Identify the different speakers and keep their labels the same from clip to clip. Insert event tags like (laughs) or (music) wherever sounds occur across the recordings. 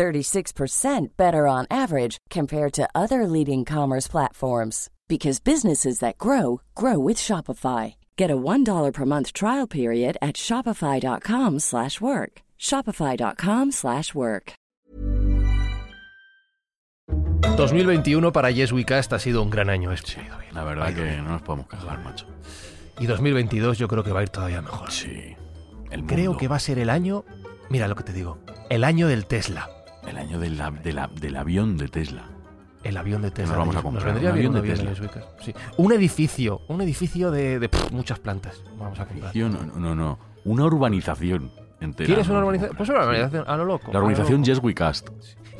Speaker 1: 36% better on average compared to other leading commerce platforms because businesses that grow grow with Shopify. Get a $1 per month trial period at shopify.com/work. shopify.com/work.
Speaker 2: 2021 para Yes We Cast ha sido un gran año. Es
Speaker 3: La verdad que no nos podemos quejar, macho.
Speaker 2: Y 2022 yo creo que va a ir todavía mejor.
Speaker 3: Sí. El
Speaker 2: Creo que va a ser el año, mira lo que te digo, el año del Tesla.
Speaker 3: El año del, de avión de Tesla.
Speaker 2: El avión de Tesla.
Speaker 3: Nos vamos a
Speaker 2: Nos
Speaker 3: comprar
Speaker 2: vendría
Speaker 3: un avión
Speaker 2: un
Speaker 3: de
Speaker 2: avión de
Speaker 3: Tesla.
Speaker 2: Sí. Un edificio, un edificio de, de, pff, muchas plantas. Vamos a comprar.
Speaker 3: No, no, no. Una urbanización entera.
Speaker 2: ¿Quieres una urbanización? Pues una
Speaker 3: sí.
Speaker 2: urbanización a lo loco.
Speaker 3: La
Speaker 2: lo
Speaker 3: urbanización
Speaker 2: loco.
Speaker 3: Yes We Cast.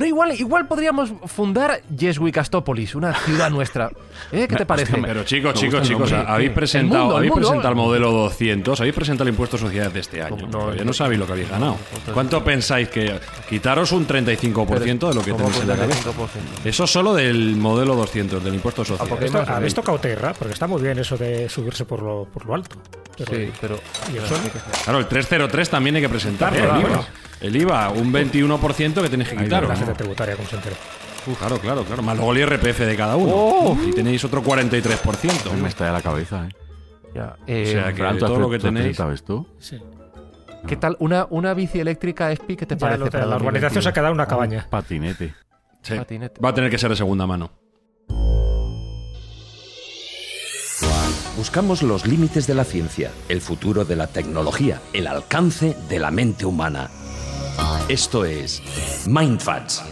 Speaker 2: No, igual, igual podríamos fundar Yes We Castópolis, una ciudad nuestra. ¿Eh? ¿Qué te (laughs) parece?
Speaker 3: hostia,
Speaker 4: Pero chicos, chicos, chicos, habéis
Speaker 2: El
Speaker 4: presentado,
Speaker 2: mundo, el
Speaker 4: habéis
Speaker 2: mundo.
Speaker 4: presentado el modelo 200, habéis presentado el impuesto de sociedades de este año.
Speaker 2: No, no,
Speaker 4: Todavía
Speaker 2: no.
Speaker 4: sabéis lo que habéis ganado. ¿Cuánto pensáis que quitaros un 35% de lo que
Speaker 2: ¿Cómo
Speaker 4: tenéis en la cabeza?
Speaker 2: 5%?
Speaker 4: Eso solo del modelo 200, del impuesto sociedades.
Speaker 2: porque-
Speaker 5: Esto- habéis tocado tierra, porque está muy bien eso de subirse por lo, por lo alto. Pero,
Speaker 2: Sí, pero.
Speaker 5: ¿Y el sueldo?
Speaker 4: Claro, el 303 también hay que presentarlo.
Speaker 5: También,
Speaker 4: el, IVA. un 21% que tenéis que
Speaker 5: La
Speaker 4: quitaros.
Speaker 5: gente tributaria, como se entera.
Speaker 4: Uh, claro, claro, claro. Más luego el IRPF de cada uno.
Speaker 2: Oh.
Speaker 4: Y tenéis otro 43%.
Speaker 3: Me está de la cabeza, ¿eh?
Speaker 2: Ya,
Speaker 4: O
Speaker 2: eh,
Speaker 4: sea que
Speaker 3: Fran, ¿tú
Speaker 4: todo lo que
Speaker 3: tú
Speaker 4: tenéis.
Speaker 3: presentado esto?
Speaker 5: Sí.
Speaker 2: ¿Qué tal? Una, una bici eléctrica ESPI, ¿qué te
Speaker 5: Ya
Speaker 2: parece?
Speaker 5: lo de
Speaker 2: para
Speaker 5: la urbanización se ha
Speaker 2: 2021?
Speaker 5: quedado una cabaña.
Speaker 3: Patinete.
Speaker 4: Sí.
Speaker 2: Patinete.
Speaker 4: Va a tener que ser de segunda mano.
Speaker 6: Buscamos los límites de la ciencia, el futuro de la tecnología, el alcance de la mente humana. Esto es Mindfacts.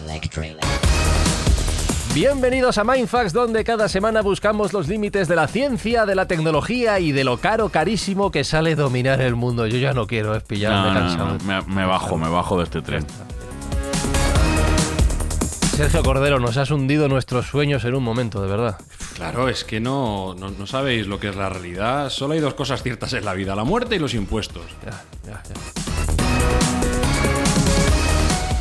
Speaker 2: Bienvenidos a Mindfax, donde cada semana buscamos los límites de la ciencia, de la tecnología y de lo caro, carísimo que sale dominar el mundo. Yo ya no quiero, es pillarme
Speaker 3: No, no,
Speaker 2: cansado.
Speaker 3: no, me, me bajo, me bajo de este tren.
Speaker 2: Sergio Cordero, nos has hundido nuestros sueños en un momento, de verdad.
Speaker 4: Claro, es que no, no, no sabéis lo que es la realidad. Solo hay dos cosas ciertas en la vida, la muerte y los impuestos.
Speaker 2: Ya, ya, ya.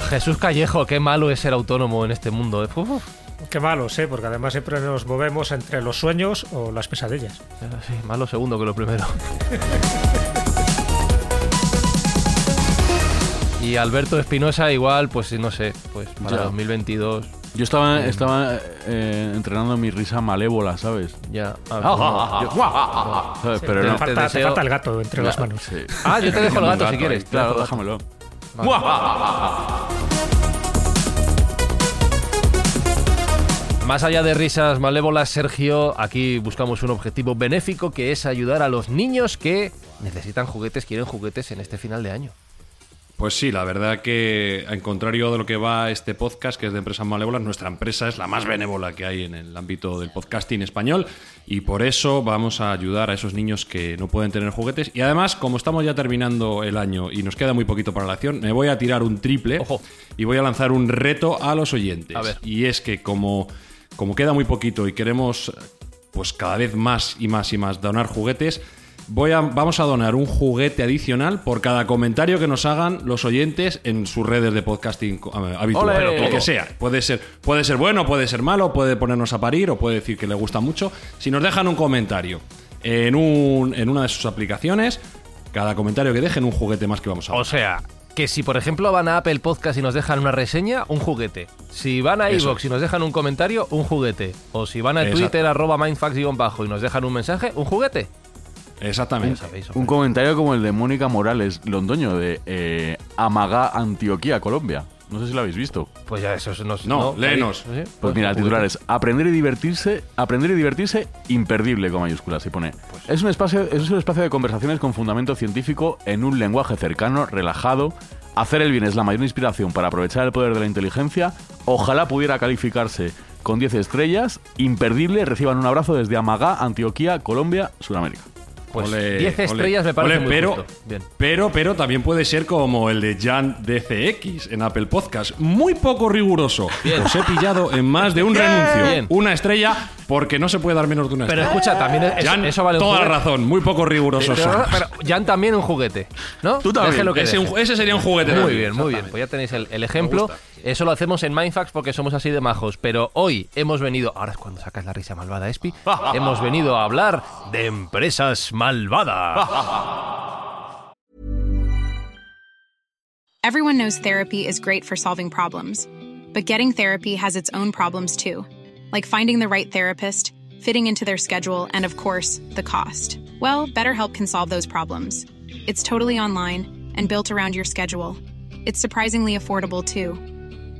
Speaker 2: Jesús Callejo, qué malo es ser autónomo en este mundo. eh. Uf, uf.
Speaker 5: Qué malo, sé, porque además siempre nos movemos entre los sueños o las pesadillas.
Speaker 2: Ya, sí, más lo segundo que lo primero. (laughs) y Alberto Espinosa igual, pues no sé, pues para
Speaker 3: Ya.
Speaker 2: 2022
Speaker 3: Yo estaba, estaba eh, entrenando mi risa malévola, ¿sabes?
Speaker 2: ya...
Speaker 3: Ah,
Speaker 2: ah, te-
Speaker 5: Falta, el gato entre las manos.
Speaker 3: Sí.
Speaker 2: Ah, yo te dejo el gato si quieres.
Speaker 3: Claro, déjamelo.
Speaker 2: Más allá de risas malévolas, Sergio, aquí buscamos un objetivo benéfico que es ayudar a los niños que necesitan juguetes, quieren juguetes en este final de año.
Speaker 4: Pues sí, la verdad que, en contrario de lo que va este podcast, que es de Empresas Malévolas, nuestra empresa es la más benévola que hay en el ámbito del podcasting español y por eso vamos a ayudar a esos niños que no pueden tener juguetes. Y además, como estamos ya terminando el año y nos queda muy poquito para la acción, me voy a tirar un triple
Speaker 2: Ojo.
Speaker 4: y voy a lanzar un reto a los oyentes.
Speaker 2: A ver.
Speaker 4: Y es que como, como queda muy poquito y queremos pues cada vez más y más y más donar juguetes, voy a, vamos a donar un juguete adicional por cada comentario que nos hagan los oyentes en sus redes de podcasting eh, habitual. Que sea. Puede ser, puede ser bueno, puede ser malo, puede ponernos a parir o puede decir que le gusta mucho. Si nos dejan un comentario en, un, en una de sus aplicaciones, cada comentario que dejen un juguete más que vamos a
Speaker 2: O sea, que si por ejemplo van a Apple Podcast y nos dejan una reseña, un juguete. Si van a
Speaker 4: Eso.
Speaker 2: iVoox y nos dejan un comentario, un juguete. O si van a
Speaker 4: Exacto.
Speaker 2: Twitter, arroba mindfax-bajo y nos dejan un mensaje, un juguete.
Speaker 4: Exactamente.
Speaker 2: Sabéis,
Speaker 3: Un comentario como el de Mónica Morales Londoño de eh, Amagá, Antioquía, Colombia. No sé si lo habéis visto.
Speaker 2: Pues ya eso nos...
Speaker 4: No, léenos.
Speaker 2: ¿Sí?
Speaker 3: Pues mira, el titular es Aprender y divertirse, aprender y divertirse imperdible con mayúsculas. Y pone es un espacio, es un espacio de conversaciones con fundamento científico en un lenguaje cercano, relajado. Hacer el bien es la mayor inspiración para aprovechar el poder de la inteligencia. Ojalá pudiera calificarse con 10 estrellas. Imperdible. Reciban un abrazo desde Amagá, Antioquía, Colombia, Sudamérica.
Speaker 2: Pues
Speaker 4: Ole,
Speaker 2: 10
Speaker 4: ole.
Speaker 2: estrellas me parece
Speaker 4: Ole,
Speaker 2: muy
Speaker 4: pero,
Speaker 2: justo. Bien.
Speaker 4: pero, pero también puede ser como el de Jan DCX en Apple Podcast. Muy poco riguroso. Os he pillado en más de un renuncio.
Speaker 2: Bien.
Speaker 4: Una estrella porque no se puede dar menos de una
Speaker 2: Pero
Speaker 4: estrella.
Speaker 2: escucha, también es-
Speaker 4: Jan,
Speaker 2: eso vale un
Speaker 4: toda la
Speaker 2: juguete.
Speaker 4: razón. Muy poco
Speaker 2: Pero, pero Jan también un juguete, ¿no?
Speaker 3: Tú también.
Speaker 2: Deje lo que
Speaker 4: ese,
Speaker 2: deje.
Speaker 4: un- ese sería un juguete
Speaker 2: Muy
Speaker 4: también,
Speaker 2: bien, muy bien. Pues ya tenéis el, el ejemplo. Eso lo hacemos en Mindfax porque somos así de majos. Pero hoy hemos venido, ahora es cuando sacas la risa malvada, Espi, (laughs) hemos venido a hablar de empresas malvadas. (laughs)
Speaker 7: Everyone knows therapy is great for solving problems, but getting therapy has its own problems too, like finding the right therapist, fitting into their schedule, and of course, the cost. Well, BetterHelp can solve those problems. It's totally online and built around your schedule. It's surprisingly affordable too.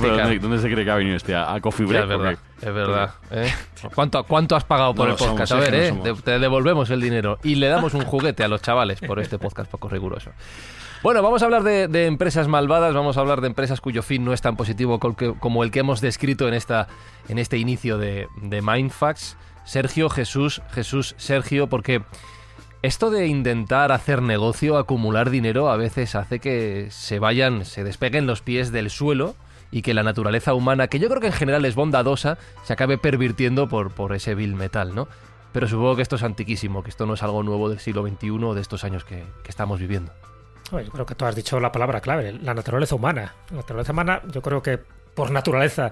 Speaker 3: Pero. ¿dónde, dónde se cree que ha venido este? ¿A Coffee
Speaker 2: Ya,
Speaker 3: Break?
Speaker 2: es verdad,
Speaker 3: Porque-
Speaker 2: es verdad. ¿eh? (laughs) ¿Cuánto, ¿Cuánto has pagado por
Speaker 4: No
Speaker 2: el podcast?
Speaker 4: somos,
Speaker 2: a
Speaker 4: es
Speaker 2: ver,
Speaker 4: que
Speaker 2: ¿eh?
Speaker 4: no.
Speaker 2: Te, devolvemos el dinero y le damos un juguete a los chavales por este podcast poco riguroso. Bueno, vamos a hablar de, de empresas malvadas, vamos a hablar de empresas cuyo fin no es tan positivo como el que hemos descrito en, esta, en este inicio de, de Mindfax. Sergio, Jesús, Jesús, Sergio, porque esto de intentar hacer negocio, acumular dinero, a veces hace que se vayan, se despeguen los pies del suelo y que la naturaleza humana, que yo creo que en general es bondadosa, se acabe pervirtiendo por, por ese vil metal, ¿no? Pero supongo que esto es antiquísimo, que esto no es algo nuevo del siglo XXI o de estos años que, que estamos viviendo.
Speaker 5: Yo creo que tú has dicho la palabra clave, la naturaleza humana. La naturaleza humana, yo creo que por naturaleza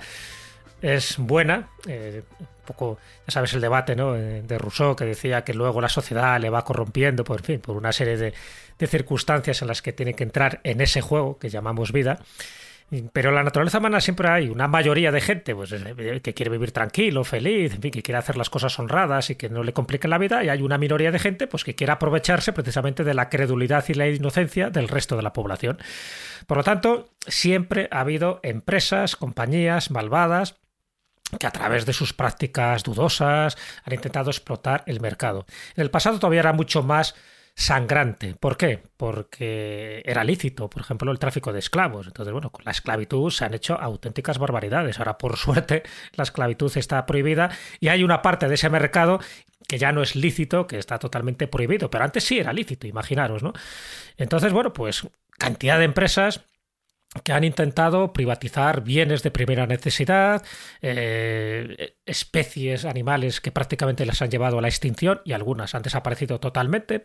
Speaker 5: es buena. eh, un poco, ya sabes, el debate ¿no? Eh, de Rousseau que decía que luego la sociedad le va corrompiendo, por fin, por una serie de, de circunstancias en las que tiene que entrar en ese juego que llamamos vida. Pero en la naturaleza humana siempre hay una mayoría de gente pues, eh, que quiere vivir tranquilo, feliz, en fin, que quiere hacer las cosas honradas y que no le compliquen la vida, y hay una minoría de gente pues, que quiere aprovecharse precisamente de la credulidad y la inocencia del resto de la población. Por lo tanto, siempre ha habido empresas, compañías malvadas que a través de sus prácticas dudosas han intentado explotar el mercado. En el pasado todavía era mucho más sangrante. ¿Por qué? Porque era lícito, por ejemplo, el tráfico de esclavos. Entonces, bueno, con la esclavitud se han hecho auténticas barbaridades. Ahora, por (laughs) suerte, la esclavitud está prohibida y hay una parte de ese mercado que ya no es lícito, que está totalmente prohibido. Pero antes sí era lícito, imaginaros, ¿no? Entonces, bueno, pues cantidad de empresas que han intentado privatizar bienes de primera necesidad, eh, especies animales que prácticamente las han llevado a la extinción y algunas han desaparecido totalmente,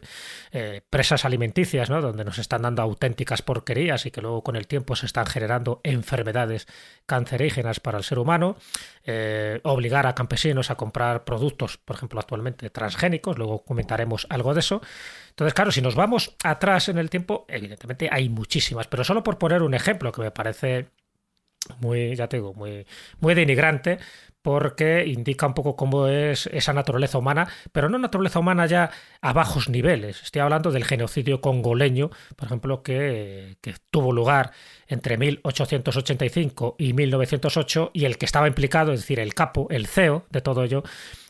Speaker 5: eh, presas alimenticias, ¿no? donde nos están dando auténticas porquerías y que luego con el tiempo se están generando enfermedades cancerígenas para el ser humano, eh, obligar a campesinos a comprar productos, por ejemplo, actualmente transgénicos, luego comentaremos algo de eso. Entonces, claro, si nos vamos atrás en el tiempo, evidentemente hay muchísimas, pero solo por poner un ejemplo que me parece muy, ya te digo, muy, muy denigrante, porque indica un poco cómo es esa naturaleza humana, pero no naturaleza humana ya a bajos niveles. Estoy hablando del genocidio congoleño, por ejemplo, que, que tuvo lugar entre 1885 y 1908, y el que estaba implicado, es decir, el capo, el CEO de todo ello,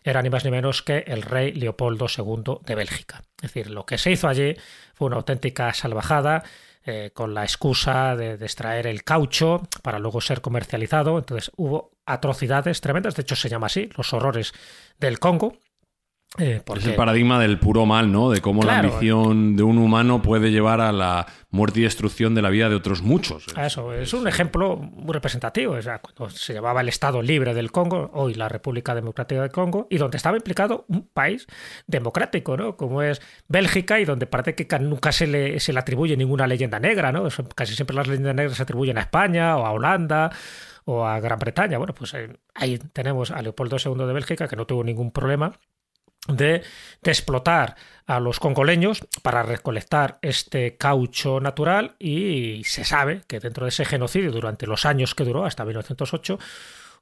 Speaker 5: era ni más ni menos que el rey Leopoldo II de Bélgica. Es decir, lo que se hizo allí fue una auténtica salvajada, eh, con la excusa de, de, extraer el caucho para luego ser comercializado. Entonces hubo atrocidades tremendas, de hecho se llama así, los horrores del Congo.
Speaker 4: Eh, porque... Es el paradigma del puro mal, ¿no? De cómo claro. la ambición de un humano puede llevar a la muerte y destrucción de la vida de otros muchos.
Speaker 5: A eso, es un ejemplo muy representativo. O sea, cuando se llamaba el Estado Libre del Congo, hoy la República Democrática del Congo, y donde estaba implicado un país democrático, ¿no? Como es Bélgica, y donde parece que nunca se le, se le atribuye ninguna leyenda negra, ¿no? Casi siempre las leyendas negras se atribuyen a España o a Holanda o a Gran Bretaña. Bueno, pues ahí tenemos a Leopoldo II de Bélgica, que no tuvo ningún problema de, explotar a los congoleños para recolectar este caucho natural y se sabe que dentro de ese genocidio durante los años que duró hasta 1908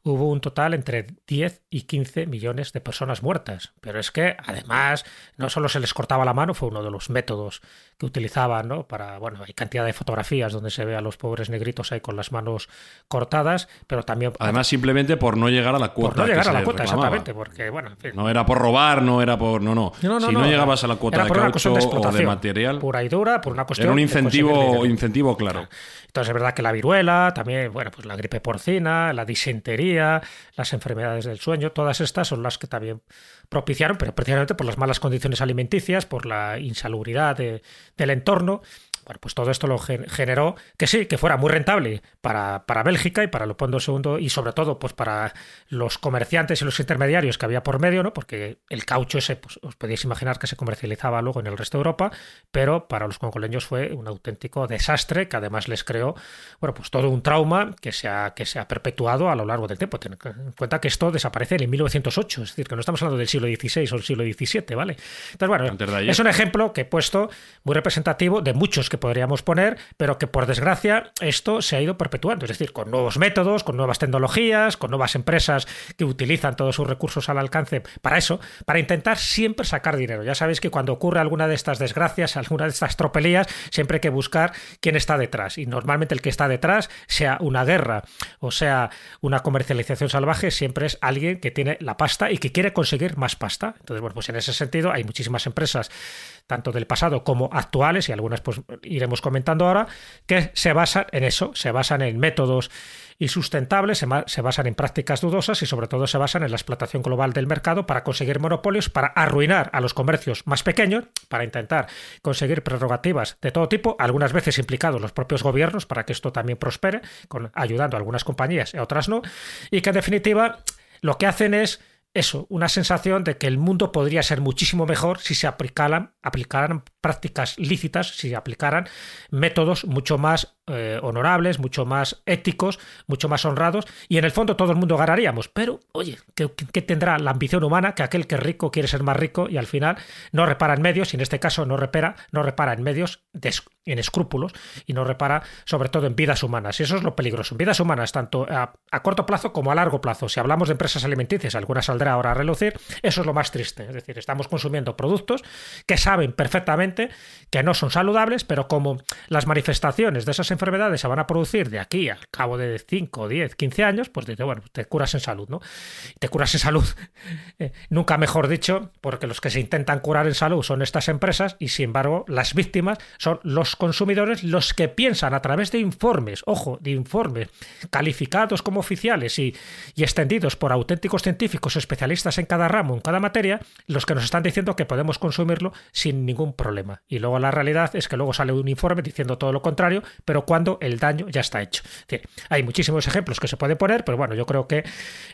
Speaker 5: hubo un total entre 10 y 15 millones de personas muertas. Pero es que, además, no solo se les cortaba la mano, fue uno de los métodos que utilizaban, ¿no? Para, bueno, hay cantidad de fotografías donde se ve a los pobres negritos ahí con las manos cortadas, pero también...
Speaker 4: Además, simplemente por no llegar a la cuota.
Speaker 5: Por no
Speaker 4: que
Speaker 5: llegar
Speaker 4: se
Speaker 5: a la cuota,
Speaker 4: reclamaba.
Speaker 5: exactamente, porque, bueno, en fin.
Speaker 4: No era por robar, no era por. No, no.
Speaker 5: No, no,
Speaker 4: si
Speaker 5: no,
Speaker 4: no, llegabas a la cuota de caucho
Speaker 5: de
Speaker 4: o de material.
Speaker 5: Pura y dura, por una cuestión
Speaker 4: Era un incentivo, incentivo claro.
Speaker 5: Entonces es verdad que la viruela, también, bueno, pues la gripe porcina, la disentería, las enfermedades del sueño, todas estas son las que también propiciaron, pero precisamente por las malas condiciones alimenticias, por la insalubridad de- del entorno. Bueno, pues todo esto lo gen- generó que sí, que fuera muy rentable para, para Bélgica y para Leopoldo II y sobre todo pues para los comerciantes y los intermediarios que había por medio, ¿no? Porque el caucho ese, pues os podéis imaginar que se comercializaba luego en el resto de Europa, pero para los congoleños fue un auténtico desastre que además les creó, bueno, pues todo un trauma que se ha, que se ha perpetuado a lo largo del tiempo. Ten en cuenta que esto desaparece en 1908, es decir, que no estamos hablando del siglo XVI o el siglo XVII, ¿vale? Entonces, bueno, es un ejemplo que he puesto muy representativo de muchos que podríamos poner, pero que por desgracia esto se ha ido perpetuando, es decir, con nuevos métodos, con nuevas tecnologías, con nuevas empresas que utilizan todos sus recursos al alcance para eso, para intentar siempre sacar dinero. Ya sabéis que cuando ocurre alguna de estas desgracias, alguna de estas tropelías, siempre hay que buscar quién está detrás. Y normalmente el que está detrás, sea una guerra o sea una comercialización salvaje, siempre es alguien que tiene la pasta y que quiere conseguir más pasta. Entonces, bueno, pues en ese sentido hay muchísimas empresas tanto del pasado como actuales, y algunas pues iremos comentando ahora, que se basan en eso, se basan en métodos insustentables, se, se basan en prácticas dudosas y sobre todo se basan en la explotación global del mercado para conseguir monopolios, para arruinar a los comercios más pequeños, para intentar conseguir prerrogativas de todo tipo, algunas veces implicados los propios gobiernos para que esto también prospere, con, ayudando a algunas compañías y otras no, y que en definitiva lo que hacen es eso, una sensación de que el mundo podría ser muchísimo mejor si se aplicaran, aplicaran prácticas lícitas, si se aplicaran métodos mucho más eh, honorables, mucho más éticos, mucho más honrados, y en el fondo todo el mundo ganaríamos. Pero, oye, ¿qué, tendrá la ambición humana que aquel que es rico quiere ser más rico y al final no repara en medios, y en este caso no repara, no repara en medios, en escrúpulos, y no repara sobre todo en vidas humanas. Y eso es lo peligroso. En vidas humanas, tanto a, a corto plazo como a largo plazo. Si hablamos de empresas alimenticias, alguna saldrá ahora a relucir, eso es lo más triste. Es decir, estamos consumiendo productos que saben perfectamente que no son saludables, pero como las manifestaciones de esas enfermedades se van a producir de aquí al cabo de 5, 10, 15 años, pues dice, bueno, te curas en salud, ¿no? Te curas en salud, (laughs) eh, nunca mejor dicho, porque los que se intentan curar en salud son estas empresas y sin embargo las víctimas son los consumidores los que piensan a través de informes, ojo, de informes calificados como oficiales y, y extendidos por auténticos científicos especialistas en cada ramo, en cada materia, los que nos están diciendo que podemos consumirlo sin ningún problema. Y luego la realidad es que luego sale un informe diciendo todo lo contrario, pero cuando el daño ya está hecho. Hay muchísimos ejemplos que se pueden poner, pero bueno, yo creo que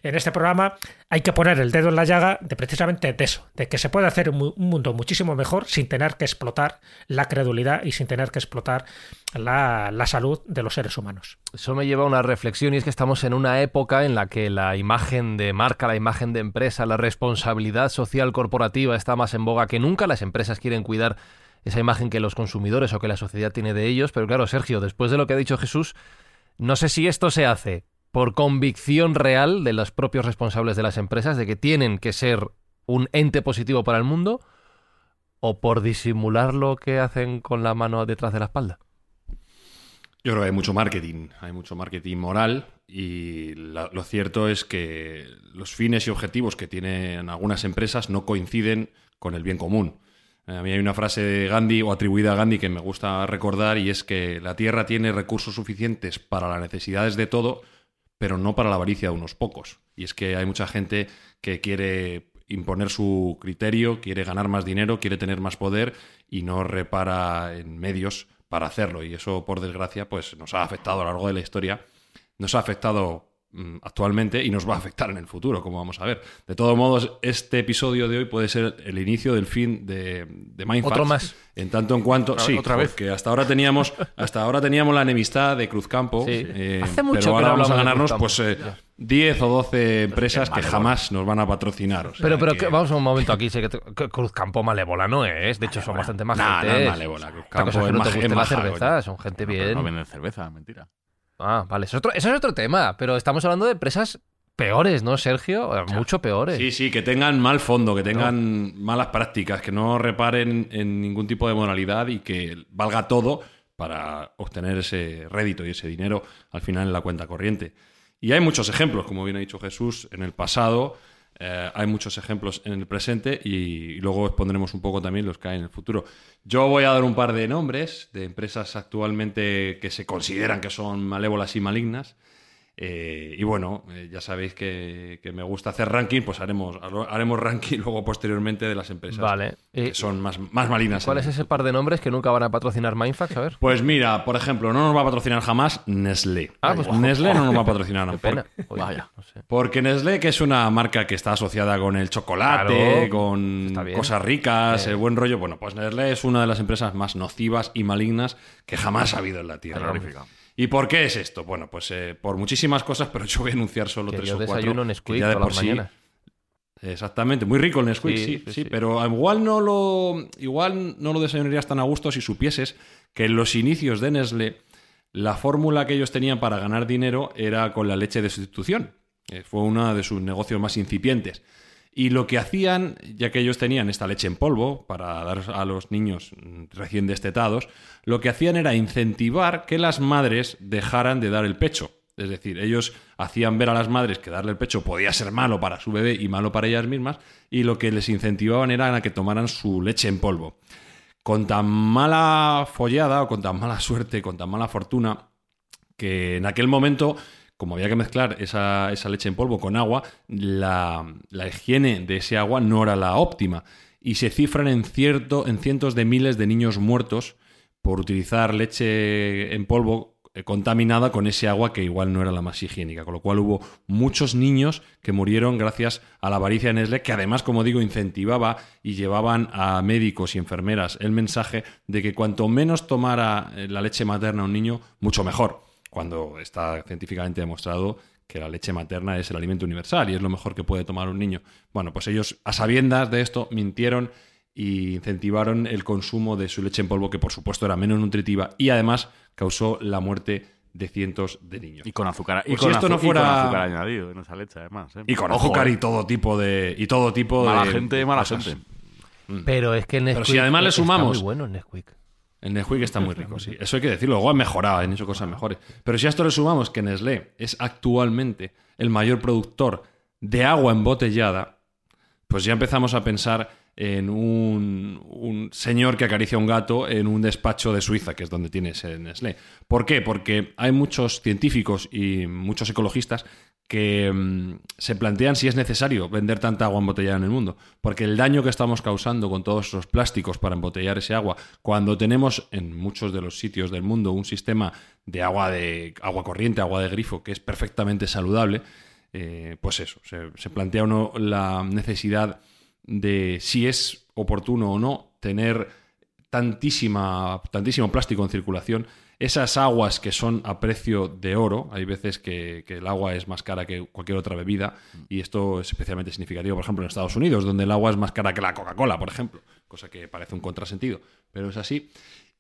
Speaker 5: en este programa hay que poner el dedo en la llaga de precisamente de eso, de que se puede hacer un mu- un mundo muchísimo mejor sin tener que explotar la credulidad y sin tener que explotar la salud de los seres humanos.
Speaker 2: Eso me lleva a una reflexión y es que estamos en una época en la que la imagen de marca, la imagen de empresa, la responsabilidad social corporativa está más en boga que nunca. Las empresas quieren cuidar esa imagen que los consumidores o que la sociedad tiene de ellos. Pero claro, Sergio, después de lo que ha dicho Jesús, no sé si esto se hace por convicción real de los propios responsables de las empresas de que tienen que ser un ente positivo para el mundo o por disimular lo que hacen con la mano detrás de la espalda.
Speaker 4: Yo creo que hay mucho marketing, hay mucho marketing moral y lo cierto es que los fines y objetivos que tienen algunas empresas no coinciden con el bien común. Eh, A mí hay una frase de Gandhi o atribuida a Gandhi que me gusta recordar y es que la Tierra tiene recursos suficientes para las necesidades de todo, pero no para la avaricia de unos pocos. Y es que hay mucha gente que quiere imponer su criterio, quiere ganar más dinero, quiere tener más poder y no repara en medios para hacerlo. Y eso, por desgracia, pues nos ha afectado a lo largo de la historia. Nos ha afectado actualmente y nos va a afectar en el futuro, como vamos a ver. De todos modos, este episodio de hoy puede ser el inicio del fin de, de Mindfacts.
Speaker 2: Otro más.
Speaker 4: En tanto en cuanto.
Speaker 3: Otra-
Speaker 4: sí,
Speaker 3: otra vez.
Speaker 4: porque hasta ahora teníamos, hasta ahora teníamos la enemistad de Cruzcampo.
Speaker 2: Sí.
Speaker 4: eh,
Speaker 2: Hace mucho
Speaker 4: pero
Speaker 2: que
Speaker 4: ahora
Speaker 2: no
Speaker 4: vamos a ganarnos pues eh, 10 o 12 empresas que jamás nos van a patrocinar. o sea
Speaker 2: Pero, pero
Speaker 4: que-
Speaker 2: que- vamos a un momento aquí. sé que, te- que Cruzcampo malévola no es. De hecho, son bastante más
Speaker 4: Nah,
Speaker 2: gente.
Speaker 4: no es malévola, Cruzcampo
Speaker 2: es que no te guste la cerveza. Son gente
Speaker 3: No,
Speaker 2: bien.
Speaker 3: no venden cerveza, mentira.
Speaker 2: Ah, vale. Eso es, otro, eso es otro tema. Pero estamos hablando de empresas peores, ¿no, Sergio? Mucho peores.
Speaker 4: Sí, sí, que tengan mal fondo, que tengan malas prácticas, que no reparen en ningún tipo de moralidad y que valga todo para obtener ese rédito y ese dinero al final en la cuenta corriente. Y hay muchos ejemplos, como bien ha dicho Jesús, en el pasado, eh, hay muchos ejemplos en el presente y, luego os pondremos un poco también los que hay en el futuro. Yo voy a dar un par de nombres de empresas actualmente que se consideran que son malévolas y malignas. Eh, y bueno, eh, ya sabéis que, que me gusta hacer ranking, pues haremos, haremos ranking (laughs) luego posteriormente de las empresas
Speaker 2: Vale.
Speaker 4: que
Speaker 2: Eh,
Speaker 4: son más, más malignas.
Speaker 2: ¿Cuál es ese par de nombres que nunca van a patrocinar Mindfax? A ver.
Speaker 4: Pues mira, por ejemplo, no nos va a patrocinar jamás Nestlé.
Speaker 2: Ah, pues-
Speaker 4: Nestlé no nos va a (laughs) patrocinar.
Speaker 2: Qué pena.
Speaker 4: Por-
Speaker 2: Oye,
Speaker 3: Vaya.
Speaker 2: no sé.
Speaker 4: Porque Nestlé, que es una marca que está asociada con el chocolate,
Speaker 2: Claro,
Speaker 4: con cosas ricas, el buen rollo, bueno, pues Nestlé es una de las empresas más nocivas y malignas que jamás ha habido en la Tierra.
Speaker 3: Terrorífica.
Speaker 4: ¿Y por qué es esto? Bueno, pues eh, por muchísimas cosas, pero yo voy a enunciar solo
Speaker 2: Que
Speaker 4: tres
Speaker 2: yo
Speaker 4: o cuatro.
Speaker 2: desayuno Nesquik
Speaker 4: ya de por sí-. Exactamente, muy rico el Nesquik,
Speaker 2: Sí,
Speaker 4: sí,
Speaker 2: sí,
Speaker 4: sí,
Speaker 2: sí.
Speaker 4: pero igual no lo igual no lo desayunarías tan a gusto si supieses que en los inicios de Nestlé la fórmula que ellos tenían para ganar dinero era con la leche de sustitución. Eh, fue uno de sus negocios más incipientes. Y lo que hacían, ya que ellos tenían esta leche en polvo para dar a los niños mm, recién destetados, lo que hacían era incentivar que las madres dejaran de dar el pecho. Es decir, ellos hacían ver a las madres que darle el pecho podía ser malo para su bebé y malo para ellas mismas, y lo que les incentivaban era a que tomaran su leche en polvo. Con tan mala follada o con tan mala suerte, con tan mala fortuna, que en aquel momento, como había que mezclar esa, leche en polvo con agua, la, la higiene de ese agua no era la óptima. Y se cifran en, cierto, en cientos de miles de niños muertos por utilizar leche en polvo eh, contaminada con ese agua que igual no era la más higiénica. Con lo cual hubo muchos niños que murieron gracias a la avaricia de Nestlé, que además, como digo, incentivaba y llevaban a médicos y enfermeras el mensaje de que cuanto menos tomara eh, la leche materna un niño, mucho mejor cuando está científicamente demostrado que la leche materna es el alimento universal y es lo mejor que puede tomar un niño. Bueno, pues ellos, a sabiendas de esto, mintieron y incentivaron el consumo de su leche en polvo, que por supuesto era menos nutritiva y además causó la muerte de cientos de niños.
Speaker 3: Y con azúcar, y
Speaker 4: Pues
Speaker 3: con
Speaker 4: si esto no
Speaker 3: azu- y con
Speaker 4: fuera-
Speaker 3: azúcar añadido en esa leche, además. ¿eh?
Speaker 4: Y con
Speaker 3: Ojo,
Speaker 4: azúcar
Speaker 3: ¿eh?
Speaker 4: y todo tipo de. Y todo tipo
Speaker 3: Mala
Speaker 4: de.
Speaker 3: gente, mala
Speaker 4: cosas.
Speaker 3: gente.
Speaker 2: Pero es que el Nesquik
Speaker 4: si además le
Speaker 2: está
Speaker 4: sumamos-
Speaker 2: muy bueno el Nesquik.
Speaker 4: El Nesquik está muy rico, sí. (laughs) Eso hay que decirlo. Luego han mejorado, han hecho cosas mejores. Pero si a esto le sumamos que Nestlé es actualmente el mayor productor de agua embotellada, pues ya empezamos a pensar en un, un señor que acaricia a un gato en un despacho de Suiza, que es donde tiene ese Nestlé. ¿Por qué? Porque hay muchos científicos y muchos ecologistas que mm, se plantean si es necesario vender tanta agua embotellada en el mundo. Porque el daño que estamos causando con todos esos plásticos para embotellar ese agua, cuando tenemos en muchos de los sitios del mundo un sistema de agua de agua corriente, agua de grifo, que es perfectamente saludable, eh, pues eso, se, se plantea uno la necesidad de si es oportuno o no tener tantísima, tantísimo plástico en circulación. Esas aguas que son a precio de oro, hay veces que, el agua es más cara que cualquier otra bebida, y esto es especialmente significativo, por ejemplo, en Estados Unidos, donde el agua es más cara que la Coca-Cola, por ejemplo, cosa que parece un contrasentido, pero es así.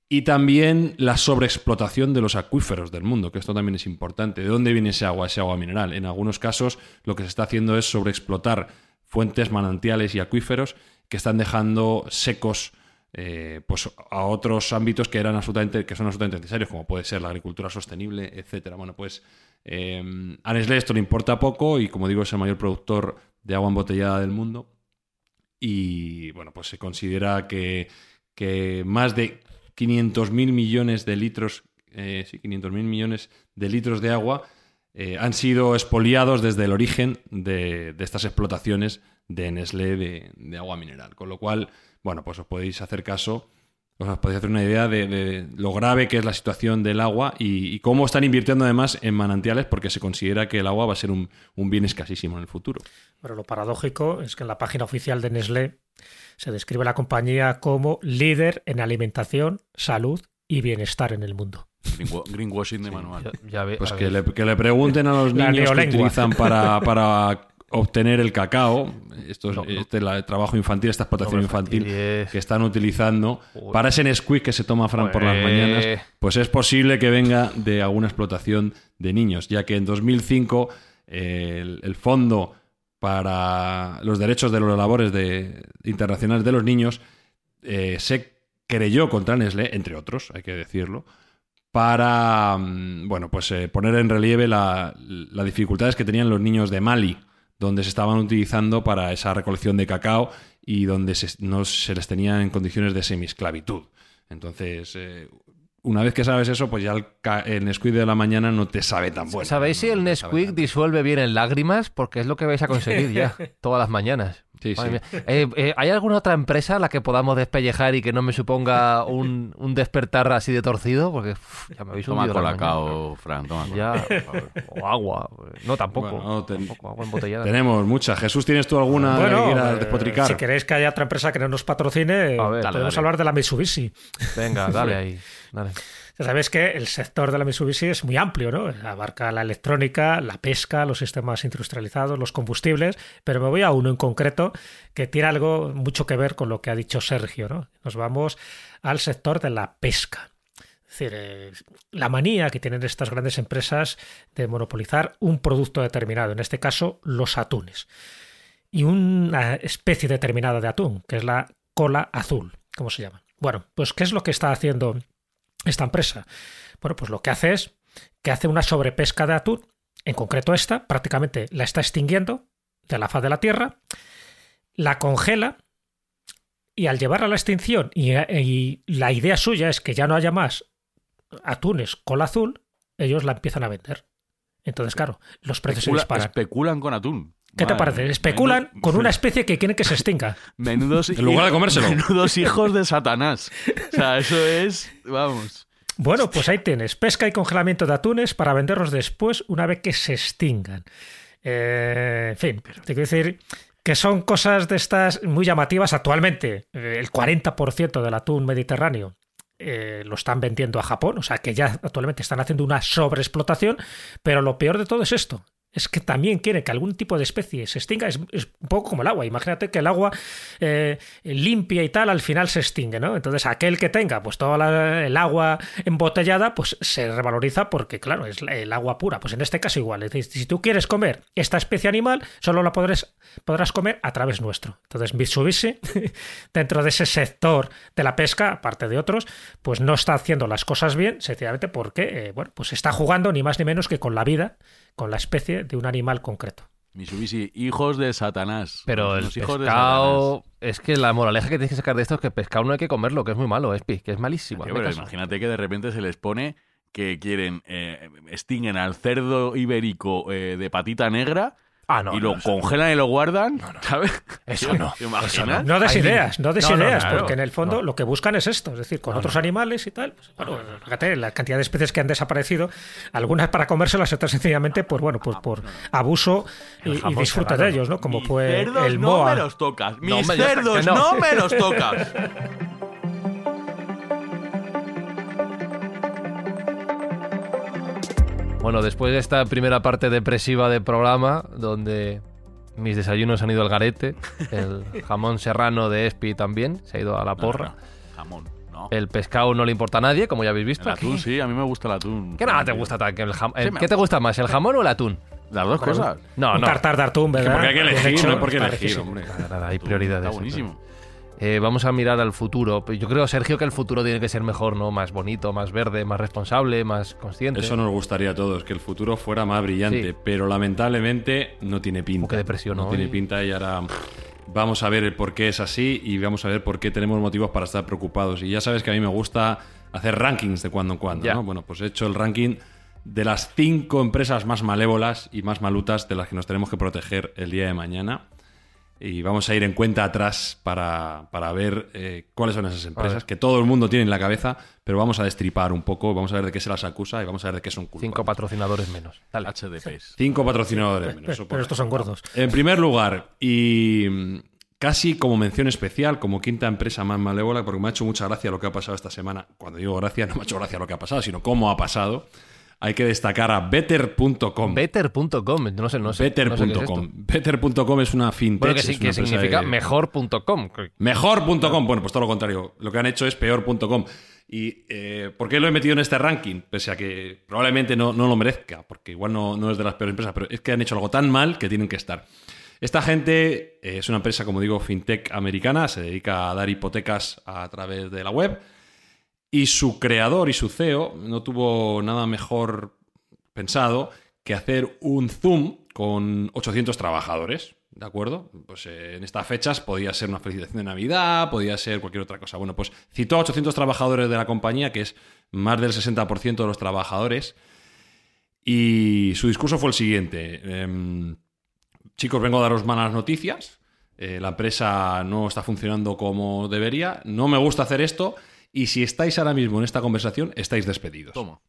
Speaker 4: Y también la sobreexplotación de los acuíferos del mundo, que esto también es importante. ¿De dónde viene ese agua, ese agua mineral? En algunos casos lo que se está haciendo es sobreexplotar fuentes manantiales y acuíferos que están dejando secos eh, pues a otros ámbitos que eran absolutamente que son absolutamente necesarios como puede ser la agricultura sostenible etcétera. Bueno pues eh, a Nestlé esto le importa poco y como digo es el mayor productor de agua embotellada del mundo. Y bueno pues se considera que, que más de 500 mil millones de litros eh, sí 500 mil millones de litros de agua eh, han sido expoliados desde el origen de, estas explotaciones de Nestlé de, agua mineral. Con lo cual, bueno, pues os podéis hacer caso, os podéis hacer una idea de, lo grave que es la situación del agua y, cómo están invirtiendo además en manantiales porque se considera que el agua va a ser un, bien escasísimo en el futuro.
Speaker 5: Pero lo paradójico es que en la página oficial de Nestlé se describe la compañía como líder en alimentación, salud y bienestar en el mundo.
Speaker 3: Greenwashing de manual.
Speaker 2: Ya, ya ve,
Speaker 4: pues que le, que le, pregunten a los niños que utilizan para, para obtener el cacao, esto es,
Speaker 2: No, no.
Speaker 4: este trabajo infantil, esta explotación
Speaker 2: No,
Speaker 4: infantil
Speaker 2: infantil es-
Speaker 4: que están utilizando. Para ese Nesquik que se toma Fran por las
Speaker 2: Pues-
Speaker 4: mañanas, pues es posible que venga de alguna explotación de niños, ya que en 2005 el, el fondo para los derechos de los labores de, internacionales de los niños, eh, se creyó contra Nestlé, entre otros, hay que decirlo, para mm, bueno, pues, eh, poner en relieve la- las dificultades que tenían los niños de Mali, donde se estaban utilizando para esa recolección de cacao y donde se- no se les tenía en condiciones de semisclavitud. Entonces, eh, una vez que sabes eso, pues ya el, el Nesquik de la mañana no te sabe tan bueno.
Speaker 2: ¿Sabéis si el
Speaker 4: no
Speaker 2: Nesquik disuelve bien en lágrimas? Porque es lo que vais a conseguir ya, (laughs) todas las mañanas.
Speaker 4: Sí, sí.
Speaker 2: Eh, eh, ¿Hay alguna otra empresa a la que podamos despellejar y que no me suponga un, un despertar así de torcido? Porque uf, ya me habéis
Speaker 3: Toma colacao, Fran, toma
Speaker 2: Ya, o agua. No, tampoco.
Speaker 4: Bueno, no, ten-
Speaker 2: Tampoco, agua embotellada.
Speaker 4: Tenemos muchas. Jesús, ¿tienes tú alguna que quieras
Speaker 5: eh,
Speaker 4: despotricar?
Speaker 5: si queréis que haya otra empresa que no nos patrocine,
Speaker 2: A ver,
Speaker 5: podemos
Speaker 3: dale, dale.
Speaker 5: hablar de la Mitsubishi.
Speaker 2: Venga, dale ahí. Dale.
Speaker 5: Ya sabéis que el sector de la Mitsubishi es muy amplio, ¿no? Abarca la electrónica, la pesca, los sistemas industrializados, los combustibles, pero me voy a uno en concreto que tiene algo mucho que ver con lo que ha dicho Sergio, ¿no? Nos vamos al sector de la pesca. Es decir, eh, la manía que tienen estas grandes empresas de monopolizar un producto determinado, en este caso los atunes, y una especie determinada de atún, que es la cola azul, ¿cómo se llama? Bueno, pues ¿qué es lo que está haciendo esta empresa? Bueno, pues lo que hace es que hace una sobrepesca de atún, en concreto esta, prácticamente la está extinguiendo de la faz de la Tierra, la congela y al llevarla a la extinción, y, y la idea suya es que ya no haya más atunes cola azul, ellos la empiezan a vender. Entonces, claro, los precios se disparan.
Speaker 3: especulan con atún.
Speaker 5: ¿Qué te parece? Especulan con una especie que quieren que se extinga. (laughs)
Speaker 3: Menudos,
Speaker 4: En lugar de comérselo.
Speaker 3: Menudos hijos de Satanás. (laughs) O sea, eso es. Vamos.
Speaker 5: Bueno, pues ahí tienes, pesca y congelamiento de atunes para venderlos después una vez que se extingan. Eh, en fin, te quiero decir que son cosas de estas muy llamativas actualmente. Eh, el 40% del atún mediterráneo eh, lo están vendiendo a Japón, o sea que ya actualmente están haciendo una sobreexplotación, pero lo peor de todo es esto. Es que también quieren que algún tipo de especie se extinga. Es, un poco como el agua. Imagínate que el agua eh, limpia y tal al final se extingue, ¿no? Entonces aquel que tenga pues toda la- el agua embotellada pues se revaloriza porque claro, es el agua pura. Pues en este caso igual. Es decir, si tú quieres comer esta especie animal, solo la podrás, podrás comer a través nuestro. Entonces Mitsubishi, (laughs) dentro de ese sector de la pesca, aparte de otros, pues no está haciendo las cosas bien, sencillamente porque, eh, bueno, pues está jugando ni más ni menos que con la vida, con la especie de un animal concreto.
Speaker 3: Mitsubishi, hijos de Satanás.
Speaker 2: Pero el
Speaker 3: Los hijos de
Speaker 2: pescado... Es que la moraleja que tienes que sacar de esto es que pescado no hay que comerlo, que es muy malo, Espi, que es malísimo.
Speaker 3: Pero
Speaker 2: caso.
Speaker 3: imagínate que de repente se les pone que quieren eh, extinguen al cerdo ibérico eh, de patita negra
Speaker 2: Ah, no,
Speaker 3: y
Speaker 2: no,
Speaker 3: lo
Speaker 2: eso-
Speaker 3: congelan y lo guardan, ¿sabes?
Speaker 2: Eso (laughs) no,
Speaker 3: ¿Te imaginas?
Speaker 5: No des ideas, no des
Speaker 2: no, no,
Speaker 5: ideas,
Speaker 2: claro,
Speaker 5: porque en el fondo
Speaker 2: no.
Speaker 5: lo que buscan es esto, es decir, con otros animales y tal. Pues, bueno, fíjate, la cantidad de especies que han desaparecido, algunas para comérselas, otras sencillamente por bueno, pues por abuso y, y
Speaker 2: serrano.
Speaker 5: de ellos, ¿no? Como fue
Speaker 3: cerdos
Speaker 5: el
Speaker 3: no
Speaker 5: MOA.
Speaker 3: me los tocas. Mis cerdos
Speaker 2: no.
Speaker 3: no me los tocas. (laughs)
Speaker 2: Bueno, después de esta primera parte depresiva del programa, donde mis desayunos han ido al garete, el (laughs) jamón serrano de Espi también se ha ido a la porra,
Speaker 3: Jamón, no.
Speaker 2: el pescado no le importa a nadie, como ya habéis visto.
Speaker 3: El atún, sí, a mí me gusta el atún.
Speaker 2: ¿Qué nada te gusta tan- el jam-
Speaker 3: Sí,
Speaker 2: ¿Qué te gusta más, el jamón o el atún?
Speaker 3: Las dos cosas.
Speaker 2: No, no.
Speaker 5: tartar de atún, ¿verdad?
Speaker 4: Porque hay que elegir, no hay por qué elegir,
Speaker 5: riquísimo.
Speaker 4: hombre.
Speaker 2: Nada, nada, hay prioridades.
Speaker 3: Está buenísimo.
Speaker 2: Eh, vamos a mirar al futuro. Yo creo, Sergio, que el futuro tiene que ser mejor, ¿no? Más bonito, más verde, más responsable, más consciente.
Speaker 4: Eso nos gustaría a todos, que el futuro fuera más brillante,
Speaker 2: Sí.
Speaker 4: pero lamentablemente no tiene pinta.
Speaker 2: qué depresión
Speaker 4: No tiene pinta y ahora vamos a ver el por qué es así y vamos a ver por qué tenemos motivos para estar preocupados. Y ya sabes que a mí me gusta hacer rankings de cuando en cuando. ¿no? Bueno, pues he hecho el ranking de las cinco empresas más malévolas y más malutas de las que nos tenemos que proteger el día de mañana. Y vamos a ir en cuenta atrás para, para ver eh, cuáles son esas empresas que todo el mundo tiene en la cabeza, pero vamos a destripar un poco, vamos a ver de qué se las acusa y vamos a ver de qué son culpables.
Speaker 2: Cinco patrocinadores menos. Dale.
Speaker 3: HDPs.
Speaker 4: Cinco patrocinadores menos. Por
Speaker 5: pero estos son gordos.
Speaker 4: En primer lugar, y mm, casi como mención especial, como quinta empresa más malévola, porque me ha hecho mucha gracia lo que ha pasado esta semana. Cuando digo gracia, no me ha hecho gracia lo que ha pasado, sino cómo ha pasado. Hay que destacar a better.com.
Speaker 2: Better.com, no sé, no sé.
Speaker 4: Better.com.
Speaker 2: no sé qué es esto.
Speaker 4: Better.com es una fintech.
Speaker 2: Bueno, que, sí, que significa
Speaker 4: de-
Speaker 2: mejor.com.
Speaker 4: Mejor.com. Bueno, pues todo lo contrario. Lo que han hecho es peor.com. ¿Y eh, por qué lo he metido en este ranking? Pese a que probablemente no, no lo merezca, porque igual no, no es de las peores empresas, pero es que han hecho algo tan mal que tienen que estar. Esta gente eh, es una empresa, como digo, fintech americana, se dedica a dar hipotecas a través de la web. Y su creador y su CEO no tuvo nada mejor pensado que hacer un Zoom con 800 trabajadores. ¿De acuerdo? Pues eh, en estas fechas podía ser una felicitación de Navidad, podía ser cualquier otra cosa. Bueno, pues citó a 800 trabajadores de la compañía, que es más del 60% de los trabajadores, y su discurso fue el siguiente. Em, chicos, vengo a daros malas noticias. Eh, la empresa no está funcionando como debería. No me gusta hacer esto. Y si estáis ahora mismo en esta conversación, estáis despedidos.
Speaker 3: Toma.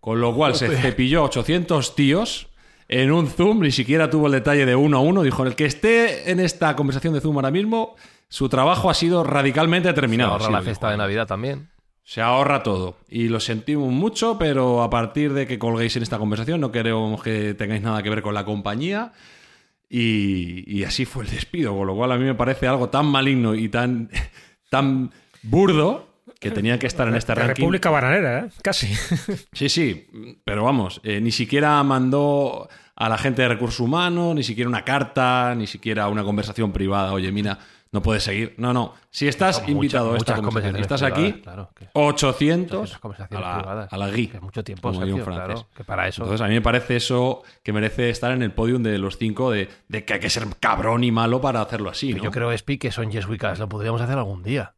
Speaker 4: Con lo cual se cepilló 800 tíos en un Zoom, ni siquiera tuvo el detalle de uno a uno. Dijo, el que esté en esta conversación de Zoom ahora mismo, su trabajo ha sido radicalmente determinado.
Speaker 2: Ahorra
Speaker 4: Así
Speaker 2: la fiesta de Navidad también.
Speaker 4: Se ahorra todo. Y lo sentimos mucho, pero a partir de que colguéis en esta conversación, no queremos que tengáis nada que ver con la compañía. Y, y así fue el despido. Con lo cual a mí me parece algo tan maligno y tan, (laughs) tan burdo que tenía que estar en este
Speaker 5: De
Speaker 4: ranking.
Speaker 5: República Bananera, ¿eh? Casi. (laughs)
Speaker 4: Sí, sí, pero vamos, eh, ni siquiera mandó a la gente de recursos humanos, ni siquiera una carta, ni siquiera una conversación privada. Oye, mira, no puedes seguir. No, no. Si estás
Speaker 2: Son
Speaker 4: invitado
Speaker 2: muchas-
Speaker 4: a esta conversación estás aquí,
Speaker 2: claro, que-
Speaker 4: 800
Speaker 2: Esas
Speaker 4: a
Speaker 2: conversaciones
Speaker 4: la,
Speaker 2: privadas.
Speaker 4: a la gui,
Speaker 2: Que es mucho tiempo,
Speaker 4: como un
Speaker 2: Sergio,
Speaker 4: francés.
Speaker 2: claro, que para eso-
Speaker 4: Entonces, a mí me parece eso que merece estar en el podium de los cinco de, de que hay que ser cabrón y malo para hacerlo así, ¿no?
Speaker 2: Yo creo, Espi, que son Yes We Cast. Lo podríamos hacer algún día.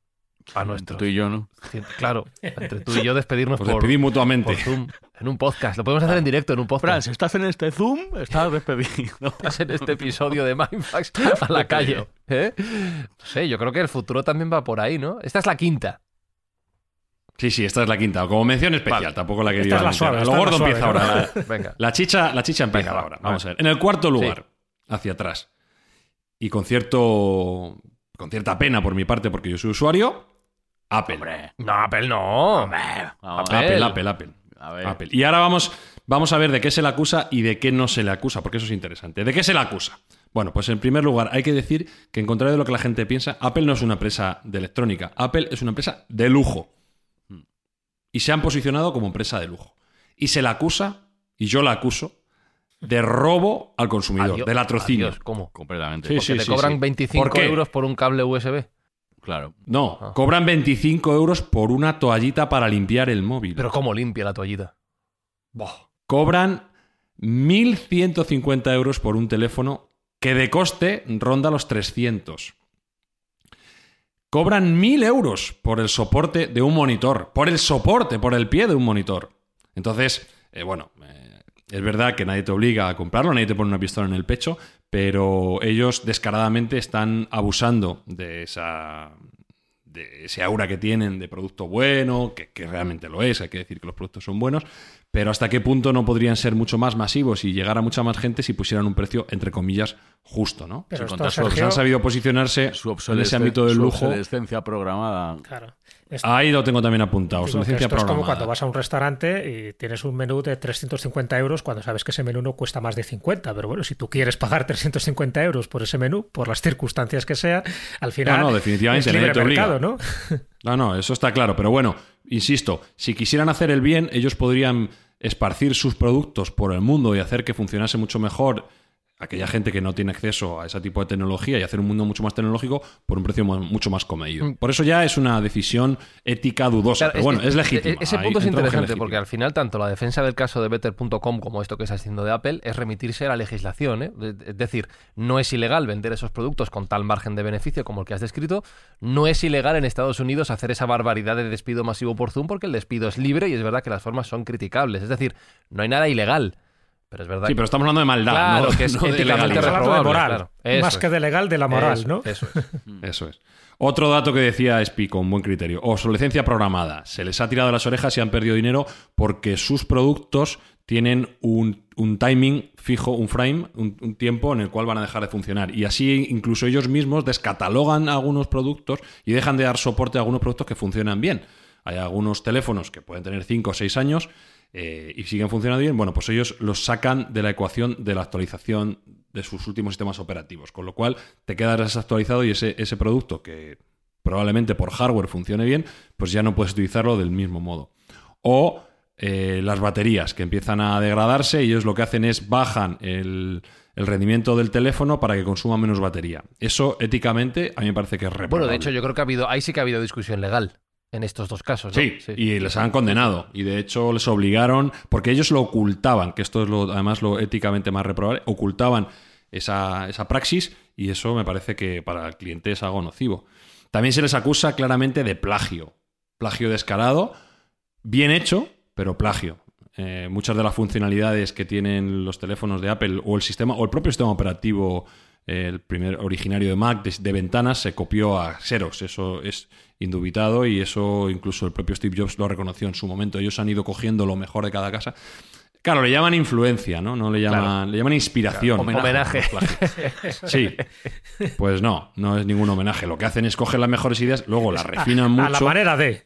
Speaker 2: A nuestro.
Speaker 3: Tú y yo, ¿no?
Speaker 2: Claro, entre tú y yo despedirnos
Speaker 4: Nos
Speaker 2: por,
Speaker 4: despedí mutuamente.
Speaker 2: por Zoom en un podcast. Lo podemos hacer en directo en un
Speaker 3: Fran,
Speaker 2: podcast.
Speaker 3: si estás en este Zoom, estás despedido. (laughs)
Speaker 2: Estás en este episodio de Mindfax (laughs) a la calle. ¿eh? No sé, yo creo que el futuro también va por ahí, ¿no? Esta es la quinta.
Speaker 4: Sí, sí, esta es la quinta. Como mención especial,
Speaker 2: Vale.
Speaker 4: tampoco la quería
Speaker 5: Esta es la suave,
Speaker 4: Lo gordo empieza ahora. La,
Speaker 2: Venga.
Speaker 4: la chicha, la chicha empieza
Speaker 2: Venga,
Speaker 4: ahora. Vamos a
Speaker 2: ver.
Speaker 4: ver. En el cuarto lugar, hacia atrás, y con cierto. con cierta pena por mi parte, porque yo soy usuario, Apple.
Speaker 2: No, Apple no. Apple.
Speaker 4: Apple, Apple, Apple.
Speaker 3: A ver.
Speaker 4: Apple. Y ahora vamos, vamos a ver de qué se le acusa y de qué no se le acusa, porque eso es interesante. ¿De qué se le acusa? Bueno, pues en primer lugar, hay que decir que en contrario de lo que la gente piensa, Apple no es una empresa de electrónica. Apple es una empresa de lujo. Y se han posicionado como empresa de lujo. Y se la acusa, y yo la acuso, de robo al consumidor,
Speaker 2: Adiós,
Speaker 4: de latrocinio.
Speaker 2: adiós, ¿Cómo?
Speaker 3: Completamente.
Speaker 4: Sí,
Speaker 2: Porque
Speaker 4: sí,
Speaker 2: te
Speaker 4: sí,
Speaker 2: cobran
Speaker 4: sí.
Speaker 2: 25
Speaker 4: ¿Por qué?
Speaker 2: euros por un cable USB.
Speaker 3: Claro.
Speaker 4: No,
Speaker 2: Ah.
Speaker 4: cobran 25 euros por una toallita para limpiar el móvil.
Speaker 2: Pero ¿cómo limpia la toallita?
Speaker 4: cobran 1.150 euros por un teléfono que de coste ronda los 300. Cobran 1.000 euros por el soporte de un monitor, por el soporte, por el pie de un monitor. Entonces, eh, bueno, eh, es verdad que nadie te obliga a comprarlo, nadie te pone una pistola en el pecho, pero ellos descaradamente están abusando de esa de ese aura que tienen de producto bueno, que, que realmente lo es, hay que decir que los productos son buenos, pero hasta qué punto no podrían ser mucho más masivos y llegar a mucha más gente si pusieran un precio, entre comillas, justo, ¿no?
Speaker 5: Pero esto,
Speaker 3: su
Speaker 5: Sergio,
Speaker 4: han sabido posicionarse
Speaker 3: Su
Speaker 4: en ese
Speaker 3: obsolescencia,
Speaker 4: ámbito del
Speaker 3: su
Speaker 4: lujo.
Speaker 3: obsolescencia programada.
Speaker 5: Claro. Esto-
Speaker 4: Ahí lo tengo también apuntado,
Speaker 5: digo esto es como cuando vas a un restaurante y tienes un menú de 350 euros cuando sabes que ese menú no cuesta más de 50. Pero bueno, si tú quieres pagar 350 euros por ese menú, por las circunstancias que sean, al final
Speaker 4: No, no, definitivamente,
Speaker 5: es libre
Speaker 4: te
Speaker 5: mercado, ¿no? (laughs)
Speaker 4: No, no, eso está claro. Pero bueno, insisto, si quisieran hacer el bien, ellos podrían esparcir sus productos por el mundo y hacer que funcionase mucho mejor aquella gente que no tiene acceso a ese tipo de tecnología y hacer un mundo mucho más tecnológico por un precio mu- mucho más comedido. Por eso ya es una decisión ética dudosa.
Speaker 2: Claro,
Speaker 4: pero bueno, es,
Speaker 2: que-
Speaker 4: legítimo.
Speaker 2: e- Ese
Speaker 4: Ahí
Speaker 2: punto es interesante porque al final tanto la defensa del caso de Better.com como esto que está haciendo de Apple es remitirse a la legislación. ¿eh? Es decir, no es ilegal vender esos productos con tal margen de beneficio como el que has descrito. No es ilegal en Estados Unidos hacer esa barbaridad de despido masivo por Zoom porque el despido es libre y es verdad que las formas son criticables. Es decir, no hay nada ilegal. Pero es verdad
Speaker 4: Sí, pero estamos hablando de maldad,
Speaker 2: Claro,
Speaker 4: no,
Speaker 2: que es (laughs)
Speaker 4: no de
Speaker 2: éticamente
Speaker 5: de moral,
Speaker 2: claro.
Speaker 5: Más
Speaker 2: es.
Speaker 5: que de legal, de la moral,
Speaker 2: Eso,
Speaker 5: ¿no?
Speaker 2: Eso es. (laughs)
Speaker 4: Eso es. Otro dato que decía Espi con buen criterio. Obsolescencia programada. Se les ha tirado las orejas y han perdido dinero porque sus productos tienen un, un timing fijo, un frame, un, un tiempo en el cual van a dejar de funcionar. Y así incluso ellos mismos descatalogan algunos productos y dejan de dar soporte a algunos productos que funcionan bien. Hay algunos teléfonos que pueden tener 5 o 6 años eh, y siguen funcionando bien. Bueno, pues ellos los sacan de la ecuación de la actualización de sus últimos sistemas operativos. Con lo cual te quedas desactualizado y ese, ese producto que probablemente por hardware funcione bien, pues ya no puedes utilizarlo del mismo modo. O eh, las baterías que empiezan a degradarse y ellos lo que hacen es bajan el, rendimiento del teléfono para que consuma menos batería. Eso éticamente a mí me parece que es reprobable.
Speaker 2: Bueno, de hecho, yo creo que ha habido, ahí sí que ha habido discusión legal en estos dos casos. ¿no?
Speaker 4: Sí, y les han condenado. Y de hecho les obligaron, porque ellos lo ocultaban, que esto es lo, además lo éticamente más reprobable, ocultaban esa, esa praxis y eso me parece que para el cliente es algo nocivo. También se les acusa claramente de plagio. Plagio descarado, bien hecho, pero plagio. Eh, muchas de las funcionalidades que tienen los teléfonos de Apple o el sistema o el propio sistema operativo el primer originario de Mac de, de, ventanas se copió a Xerox eso es indubitado y eso incluso el propio Steve Jobs lo reconoció en su momento ellos han ido cogiendo lo mejor de cada casa Claro, le llaman influencia, ¿no? No le llaman, claro. le llaman inspiración.
Speaker 2: Claro, homenaje. (laughs)
Speaker 4: Sí. Pues no, no es ningún homenaje. Lo que hacen es coger las mejores ideas, luego las refinan mucho.
Speaker 5: A la manera de.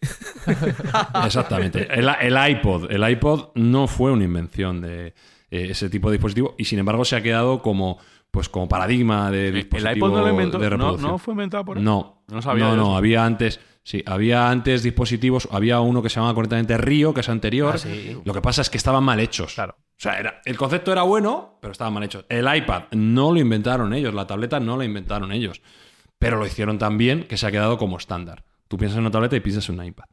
Speaker 5: (laughs)
Speaker 4: Exactamente. El, el, iPod. El iPod no fue una invención de eh, ese tipo de dispositivo y sin embargo se ha quedado como pues como paradigma de dispositivo
Speaker 3: ¿El iPod no lo inventó?
Speaker 4: de reproducción.
Speaker 3: ¿No, ¿No, fue inventado por él?
Speaker 4: No.
Speaker 3: No sabía
Speaker 4: No, no,
Speaker 3: eso.
Speaker 4: había antes... Sí, había antes dispositivos, había uno que se llamaba correctamente Río, que es anterior.
Speaker 2: Ah, sí.
Speaker 4: Lo que pasa es que estaban mal hechos.
Speaker 2: Claro.
Speaker 4: O sea, era, el concepto era bueno, pero estaban mal hechos. El iPad no lo inventaron ellos, la tableta no la inventaron ellos. Pero lo hicieron tan bien que se ha quedado como estándar. Tú piensas en una tableta y piensas en un iPad.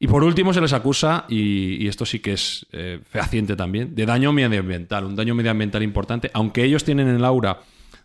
Speaker 4: Y por último se les acusa, y, esto sí que es eh, fehaciente también, de daño medioambiental, un daño medioambiental importante, aunque ellos tienen el aura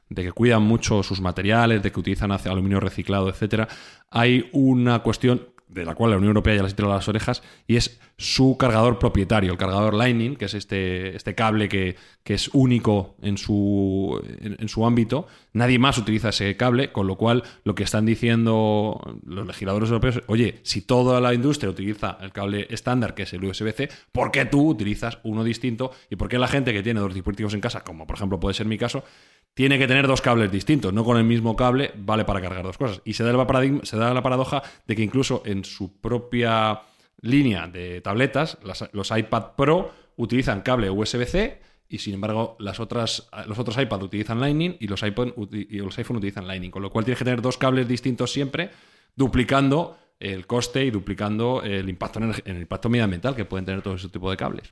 Speaker 4: de que cuidan mucho sus materiales, de que utilizan aluminio reciclado, etcétera, hay una cuestión de la cual la Unión Europea ya les tira las orejas, y es su cargador propietario, el cargador Lightning, que es este, este cable que, que es único en su, en, su ámbito. Nadie más utiliza ese cable, con lo cual lo que están diciendo los legisladores europeos, oye, si toda la industria utiliza el cable estándar, que es el USB-C, ¿por qué tú utilizas uno distinto? ¿Y por qué la gente que tiene dos dispositivos en casa, como por ejemplo puede ser mi caso, tiene que tener dos cables distintos, no con el mismo cable vale para cargar dos cosas. Y se da, paradigma, se da la paradoja de que incluso en su propia línea de tabletas, los iPad Pro utilizan cable USB-C y sin embargo las otras, los otros iPad utilizan Lightning y los, iPhone, los iPhone utilizan Lightning, con lo cual tienes que tener dos cables distintos siempre, duplicando el coste y duplicando el impacto, en el, el impacto medioambiental que pueden tener todo ese tipo de cables.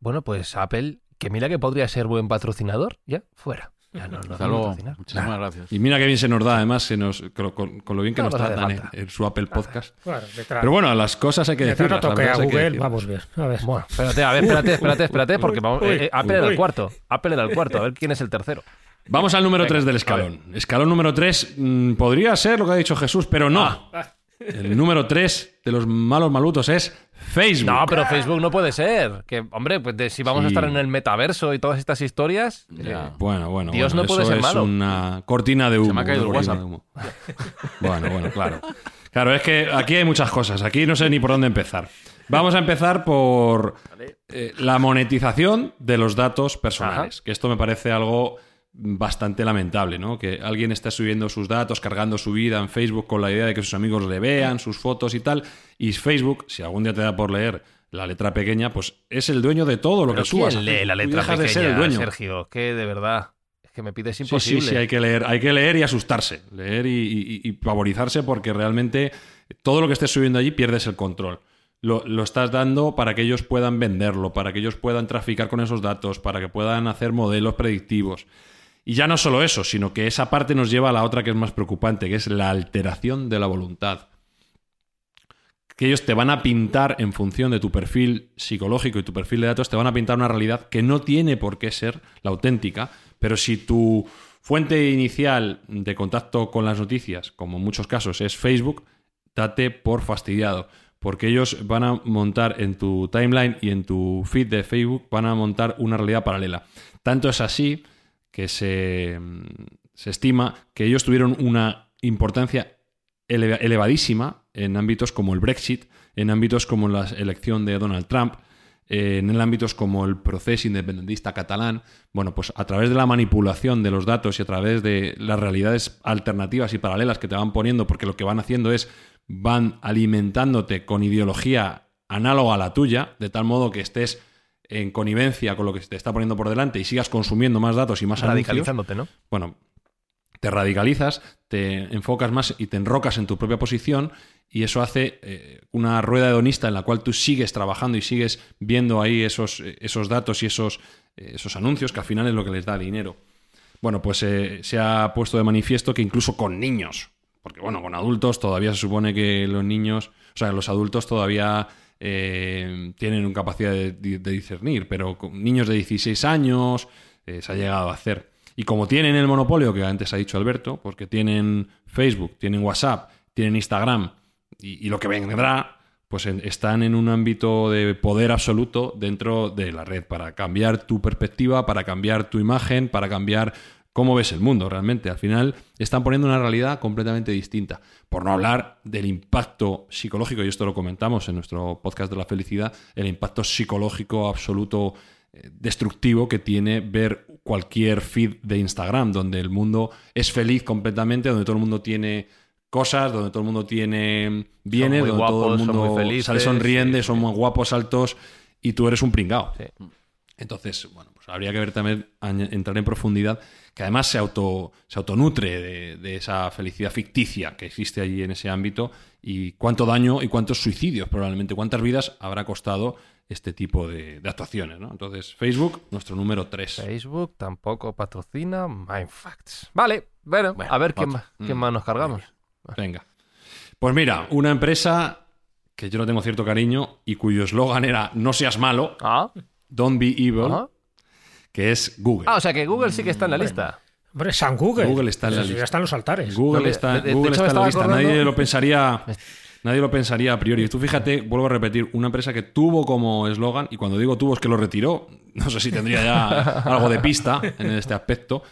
Speaker 2: Bueno, pues Apple, que mira que podría ser buen patrocinador, ya fuera. Ya no, no
Speaker 3: Hasta luego. Muchísimas nah. gracias.
Speaker 4: Y mira qué bien se nos da, además, se nos, con, con lo bien que no, nos tratan en, en, su Apple Podcast.
Speaker 5: Bueno,
Speaker 4: Pero bueno, las cosas hay que decir.
Speaker 5: No toque a Google, que vamos bien. A ver.
Speaker 2: Bueno, espérate, a ver, espérate, espérate, espérate, porque vamos, uy, eh, Apple uy, era el cuarto. Apple era el cuarto, a ver quién es el tercero.
Speaker 4: Vamos al número 3 del escalón. Escalón número 3 mmm, podría ser lo que ha dicho Jesús, pero no. Ah. El número 3 de los malos malutos es Facebook.
Speaker 2: No, pero Facebook no puede ser. Que, hombre, pues de, si vamos sí. a estar en el metaverso y todas estas historias.
Speaker 4: Eh, bueno, bueno.
Speaker 2: Dios
Speaker 4: bueno,
Speaker 2: no puede
Speaker 4: eso
Speaker 2: ser
Speaker 4: es
Speaker 2: malo.
Speaker 4: una cortina de humo.
Speaker 3: Se me ha caído el WhatsApp.
Speaker 4: bueno, bueno, claro. Claro, es que aquí hay muchas cosas. Aquí no sé ni por dónde empezar. Vamos a empezar por eh, la monetización de los datos personales. Ajá. Que esto me parece algo bastante lamentable, ¿no? Que alguien esté subiendo sus datos, cargando su vida en Facebook con la idea de que sus amigos le vean, sus fotos y tal. Y Facebook, si algún día te da por leer la letra pequeña, pues es el dueño de todo lo que subas.
Speaker 2: ¿quién lee la letra pequeña, de ser el dueño. Sergio? Que de verdad es que me pides imposible.
Speaker 4: Sí, sí, sí, hay que leer, hay que leer y asustarse, leer y, y, y pavorizarse porque realmente todo lo que estés subiendo allí pierdes el control. Lo, lo, estás dando para que ellos puedan venderlo, para que ellos puedan traficar con esos datos, para que puedan hacer modelos predictivos. Y ya no solo eso, sino que esa parte nos lleva a la otra que es más preocupante, que es la alteración de la voluntad. Que ellos te van a pintar en función de tu perfil psicológico y tu perfil de datos, te van a pintar una realidad que no tiene por qué ser la auténtica, pero si tu fuente inicial de contacto con las noticias, como en muchos casos es Facebook, date por fastidiado. Porque ellos van a montar en tu timeline y en tu feed de Facebook, van a montar una realidad paralela. Tanto es así que se, se, estima que ellos tuvieron una importancia eleva, elevadísima en ámbitos como el Brexit, en ámbitos como la elección de Donald Trump, eh, en ámbitos como el proceso independentista catalán. Bueno, pues a través de la manipulación de los datos y a través de las realidades alternativas y paralelas que te van poniendo, porque lo que van haciendo es van alimentándote con ideología análoga a la tuya, de tal modo que estés en connivencia con lo que te está poniendo por delante y sigas consumiendo más datos y más
Speaker 2: radicalizándote,
Speaker 4: anuncios,
Speaker 2: ¿no?
Speaker 4: Bueno, te radicalizas, te enfocas más y te enrocas en tu propia posición y eso hace eh, una rueda hedonista en la cual tú sigues trabajando y sigues viendo ahí esos, esos datos y esos, esos anuncios que al final es lo que les da dinero. Bueno, pues eh, se ha puesto de manifiesto que incluso con niños, porque bueno, con adultos todavía se supone que los niños, o sea, los adultos todavía eh, tienen una capacidad de, discernir, pero con niños de 16 años eh, se ha llegado a hacer. Y como tienen el monopolio que antes ha dicho Alberto, porque tienen Facebook, tienen WhatsApp, tienen Instagram y, lo que vendrá, pues están en un ámbito de poder absoluto dentro de la red para cambiar tu perspectiva, para cambiar tu imagen, para cambiar cómo ves el mundo realmente. Al final están poniendo una realidad completamente distinta. Por no hablar del impacto psicológico, y esto lo comentamos en nuestro podcast de la felicidad, el impacto psicológico absoluto eh, destructivo que tiene ver cualquier feed de Instagram, donde el mundo es feliz completamente, donde todo el mundo tiene cosas, donde todo el mundo tiene bienes, donde todo el mundo sale sonriendo, son muy guapos, altos, y tú eres un pringao. Entonces, bueno, habría que ver también, entrar en profundidad, que además se, auto, se autonutre de, esa felicidad ficticia que existe allí en ese ámbito, y cuánto daño y cuántos suicidios probablemente, cuántas vidas habrá costado este tipo de, actuaciones. ¿no? Entonces, Facebook, nuestro número 3.
Speaker 2: Facebook tampoco patrocina Mindfacts. Vale, bueno, a ver quién, más, quién más nos cargamos.
Speaker 4: Venga. Pues mira, una empresa que yo no tengo cierto cariño y cuyo eslogan era no seas malo,
Speaker 2: ah.
Speaker 4: don't be evil, que es Google.
Speaker 2: Ah, o sea que Google sí que está en la lista.
Speaker 5: Hombre, San Google.
Speaker 4: Google está en la lista.
Speaker 5: Ya están los altares.
Speaker 4: Google está, Google está en la lista. Nadie lo pensaría. (laughs) Nadie lo pensaría a priori. Tú fíjate, vuelvo a repetir, una empresa que tuvo como eslogan, y cuando digo tuvo es que lo retiró, no sé si tendría ya (laughs) algo de pista en este aspecto,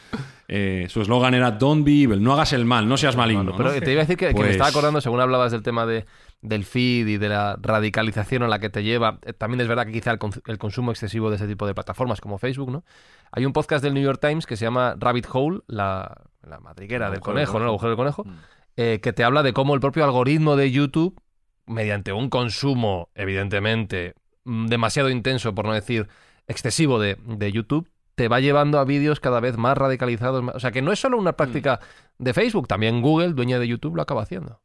Speaker 4: eh, su eslogan era Don't be evil, no hagas el mal, no seas maligno.
Speaker 2: pero te iba a decir que, me pues estaba acordando, según hablabas del tema de, del feed y de la radicalización a la que te lleva, eh, también es verdad que quizá el, consumo excesivo de ese tipo de plataformas como Facebook, ¿no? Hay un podcast del New York Times que se llama Rabbit Hole, la, madriguera del conejo, ¿no? El agujero del conejo, mm. eh, que te habla de cómo el propio algoritmo de YouTube, mediante un consumo, evidentemente, mm, demasiado intenso, por no decir excesivo de, de YouTube, te va llevando a vídeos cada vez más radicalizados. O sea, que no es solo una práctica mm. de Facebook, también Google, dueña de YouTube, lo acaba haciendo.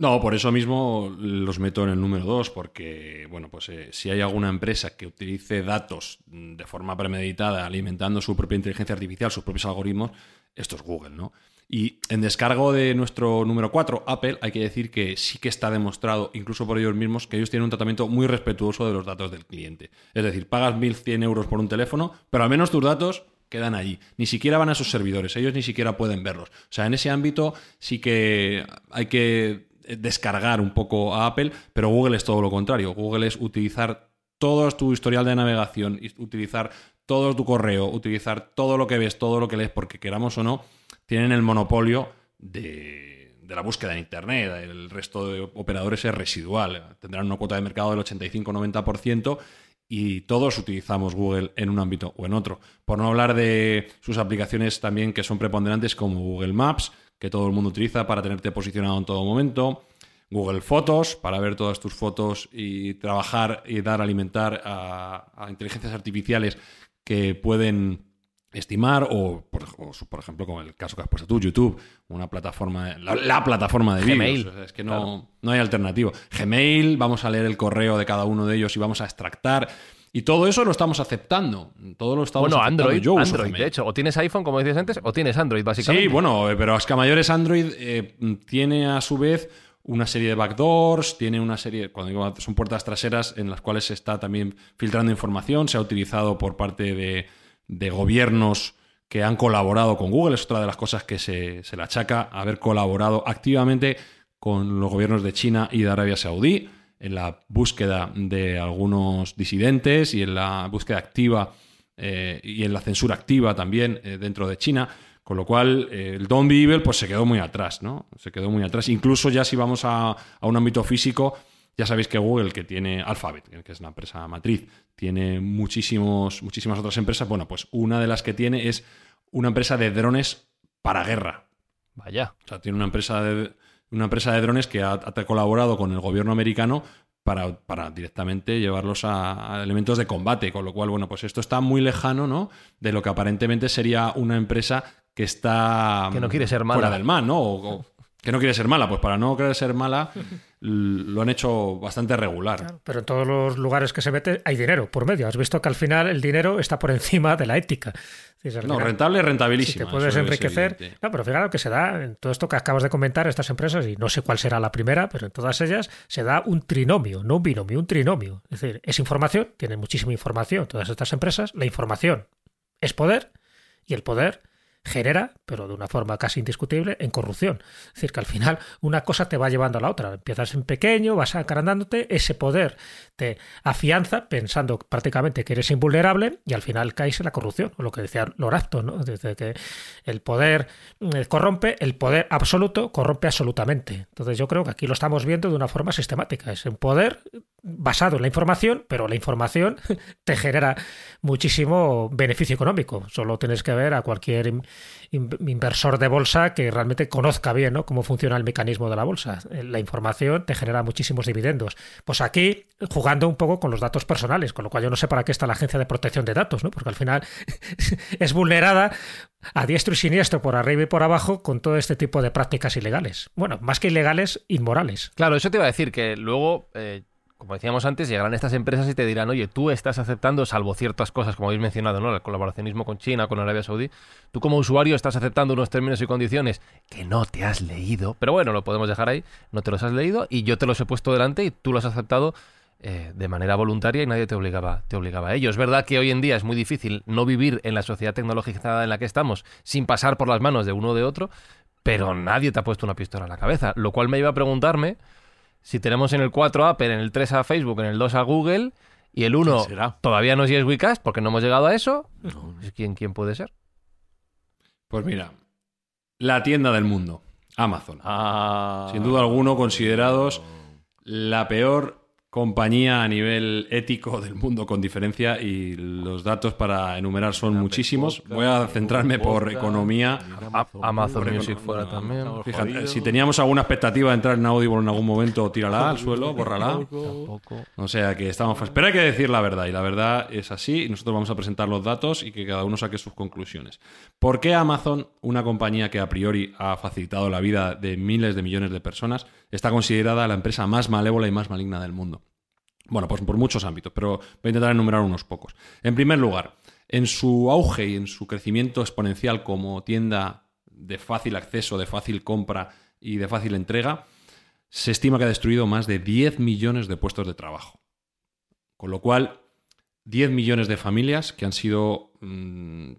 Speaker 4: No, por eso mismo los meto en el número dos, porque, bueno, pues eh, si hay alguna empresa que utilice datos de forma premeditada, alimentando su propia inteligencia artificial, sus propios algoritmos, esto es Google, ¿no? Y en descargo de nuestro número 4, Apple, hay que decir que sí que está demostrado, incluso por ellos mismos, que ellos tienen un tratamiento muy respetuoso de los datos del cliente. Es decir, pagas 1.100 euros por un teléfono, pero al menos tus datos quedan allí. Ni siquiera van a sus servidores, ellos ni siquiera pueden verlos. O sea, en ese ámbito sí que hay que descargar un poco a Apple, pero Google es todo lo contrario. Google es utilizar todo tu historial de navegación, utilizar todo tu correo, utilizar todo lo que ves, todo lo que lees, porque queramos o no, tienen el monopolio de, la búsqueda en Internet. El resto de operadores es residual. Tendrán una cuota de mercado del 85-90% y todos utilizamos Google en un ámbito o en otro. Por no hablar de sus aplicaciones también que son preponderantes como Google Maps, que todo el mundo utiliza para tenerte posicionado en todo momento. Google Fotos, para ver todas tus fotos y trabajar y dar, alimentar a inteligencias artificiales que pueden estimar o por, ejemplo como el caso que has puesto tú YouTube una plataforma la, plataforma de
Speaker 2: Gmail
Speaker 4: es que no, no hay alternativo. Gmail vamos a leer el correo de cada uno de ellos y vamos a extractar y todo eso lo estamos aceptando todo lo estamos
Speaker 2: bueno
Speaker 4: aceptando.
Speaker 2: Android Yo Android de hecho o tienes iPhone como decías antes o tienes Android básicamente
Speaker 4: sí bueno eh, pero es que a mayores Android eh, tiene a su vez una serie de backdoors, tiene una serie, cuando digo, son puertas traseras en las cuales se está también filtrando información, se ha utilizado por parte de, de gobiernos que han colaborado con Google. Es otra de las cosas que se, le achaca haber colaborado activamente con los gobiernos de China y de Arabia Saudí en la búsqueda de algunos disidentes y en la búsqueda activa eh, y en la censura activa también eh, dentro de China. Con lo cual, eh, el Don't Be Evil pues, se quedó muy atrás, ¿no? Se quedó muy atrás. Incluso ya si vamos a, a un ámbito físico, ya sabéis que Google, que tiene Alphabet, que es la empresa matriz, tiene muchísimos, muchísimas otras empresas. Bueno, pues una de las que tiene es una empresa de drones para guerra.
Speaker 2: Vaya.
Speaker 4: O sea, tiene una empresa de, una empresa de drones que ha, colaborado con el gobierno americano para, para directamente llevarlos a, elementos de combate. Con lo cual, bueno, pues esto está muy lejano, ¿no? De lo que aparentemente sería una empresa que está
Speaker 2: Que no quiere ser
Speaker 4: fuera
Speaker 2: mala.
Speaker 4: del mal, ¿no? O- o que no quiere ser mala. Pues para no querer ser mala, (laughs) lo han hecho bastante regular.
Speaker 5: Pero en todos los lugares que se mete hay dinero por medio. Has visto que al final el dinero está por (laughs) encima de la ética. Es
Speaker 4: No,
Speaker 5: final,
Speaker 4: rentable,
Speaker 5: Si
Speaker 4: rentabilísima.
Speaker 5: te puedes
Speaker 4: es
Speaker 5: enriquecer. No, pero fíjate que se da en todo esto que acabas de comentar, estas empresas, y no sé cuál será la primera, pero en todas ellas se da un trinomio, no un binomio, un trinomio. Es decir, es información, tienen muchísima información todas estas empresas. La información es poder y el poder genera, pero de una forma casi indiscutible, en corrupción. Es decir, que al final una cosa te va llevando a la otra. Empiezas en pequeño, vas agrandándote, ese poder te afianza pensando prácticamente que eres invulnerable y al final caes en la corrupción, lo que decía Loracto, ¿no? Desde que el poder eh, corrompe, el poder absoluto corrompe absolutamente. Entonces yo creo que aquí lo estamos viendo de una forma sistemática. Es un poder basado en la información, pero la información (laughs) te genera muchísimo beneficio económico. Solo tienes que ver a cualquier in- in- inversor de bolsa que realmente conozca bien ¿no? cómo funciona el mecanismo de la bolsa. Eh, La información te genera muchísimos dividendos. Pues aquí jugando un poco con los datos personales, con lo cual yo no sé para qué está la Agencia de Protección de Datos, ¿no? porque al final (laughs) es vulnerada a diestro y siniestro por arriba y por abajo con todo este tipo de prácticas ilegales. Bueno, más que ilegales, inmorales.
Speaker 2: Claro, eso te iba a decir que luego, eh, como decíamos antes, llegarán estas empresas y te dirán, oye, tú estás aceptando, salvo ciertas cosas, como habéis mencionado, ¿no? El colaboracionismo con China, con Arabia Saudí, tú como usuario estás aceptando unos términos y condiciones que no te has leído. Pero bueno, lo podemos dejar ahí, no te los has leído y yo te los he puesto delante y tú los has aceptado eh, de manera voluntaria y nadie te obligaba, te obligaba a ello. Es verdad que hoy en día es muy difícil no vivir en la sociedad tecnologizada en la que estamos sin pasar por las manos de uno o de otro, pero nadie te ha puesto una pistola en la cabeza. Lo cual me iba a preguntarme si tenemos en el 4 a Apple, en el 3 a Facebook, en el 2 a Google y el 1
Speaker 3: ¿Quién será?
Speaker 2: todavía no es Wecast porque no hemos llegado a eso, ¿quién, ¿quién puede ser?
Speaker 4: Pues mira, la tienda del mundo, Amazon.
Speaker 3: Ah.
Speaker 4: Sin duda alguno considerados la peor compañía a nivel ético del mundo con diferencia y los datos para enumerar son muchísimos. Voy a centrarme por economía.
Speaker 2: Amazon
Speaker 4: Por
Speaker 2: Music fuera también.
Speaker 4: Fíjate, si teníamos alguna expectativa de entrar en Audible en algún momento, tírala al suelo, bórrala.
Speaker 2: Tampoco.
Speaker 4: O sea que estamos... Pero hay que decir la verdad, y la verdad es así, y nosotros vamos a presentar los datos y que cada uno saque sus conclusiones. ¿Por qué Amazon, una compañía que a priori ha facilitado la vida de miles de millones de personas, está considerada la empresa más malévola y más maligna del mundo? Bueno, pues por muchos ámbitos, pero voy a intentar enumerar unos pocos. En primer lugar, en su auge y en su crecimiento exponencial como tienda de fácil acceso, de fácil compra y de fácil entrega, se estima que ha destruido más de 10 millones de puestos de trabajo. Con lo cual, 10 millones de familias que han sido mm,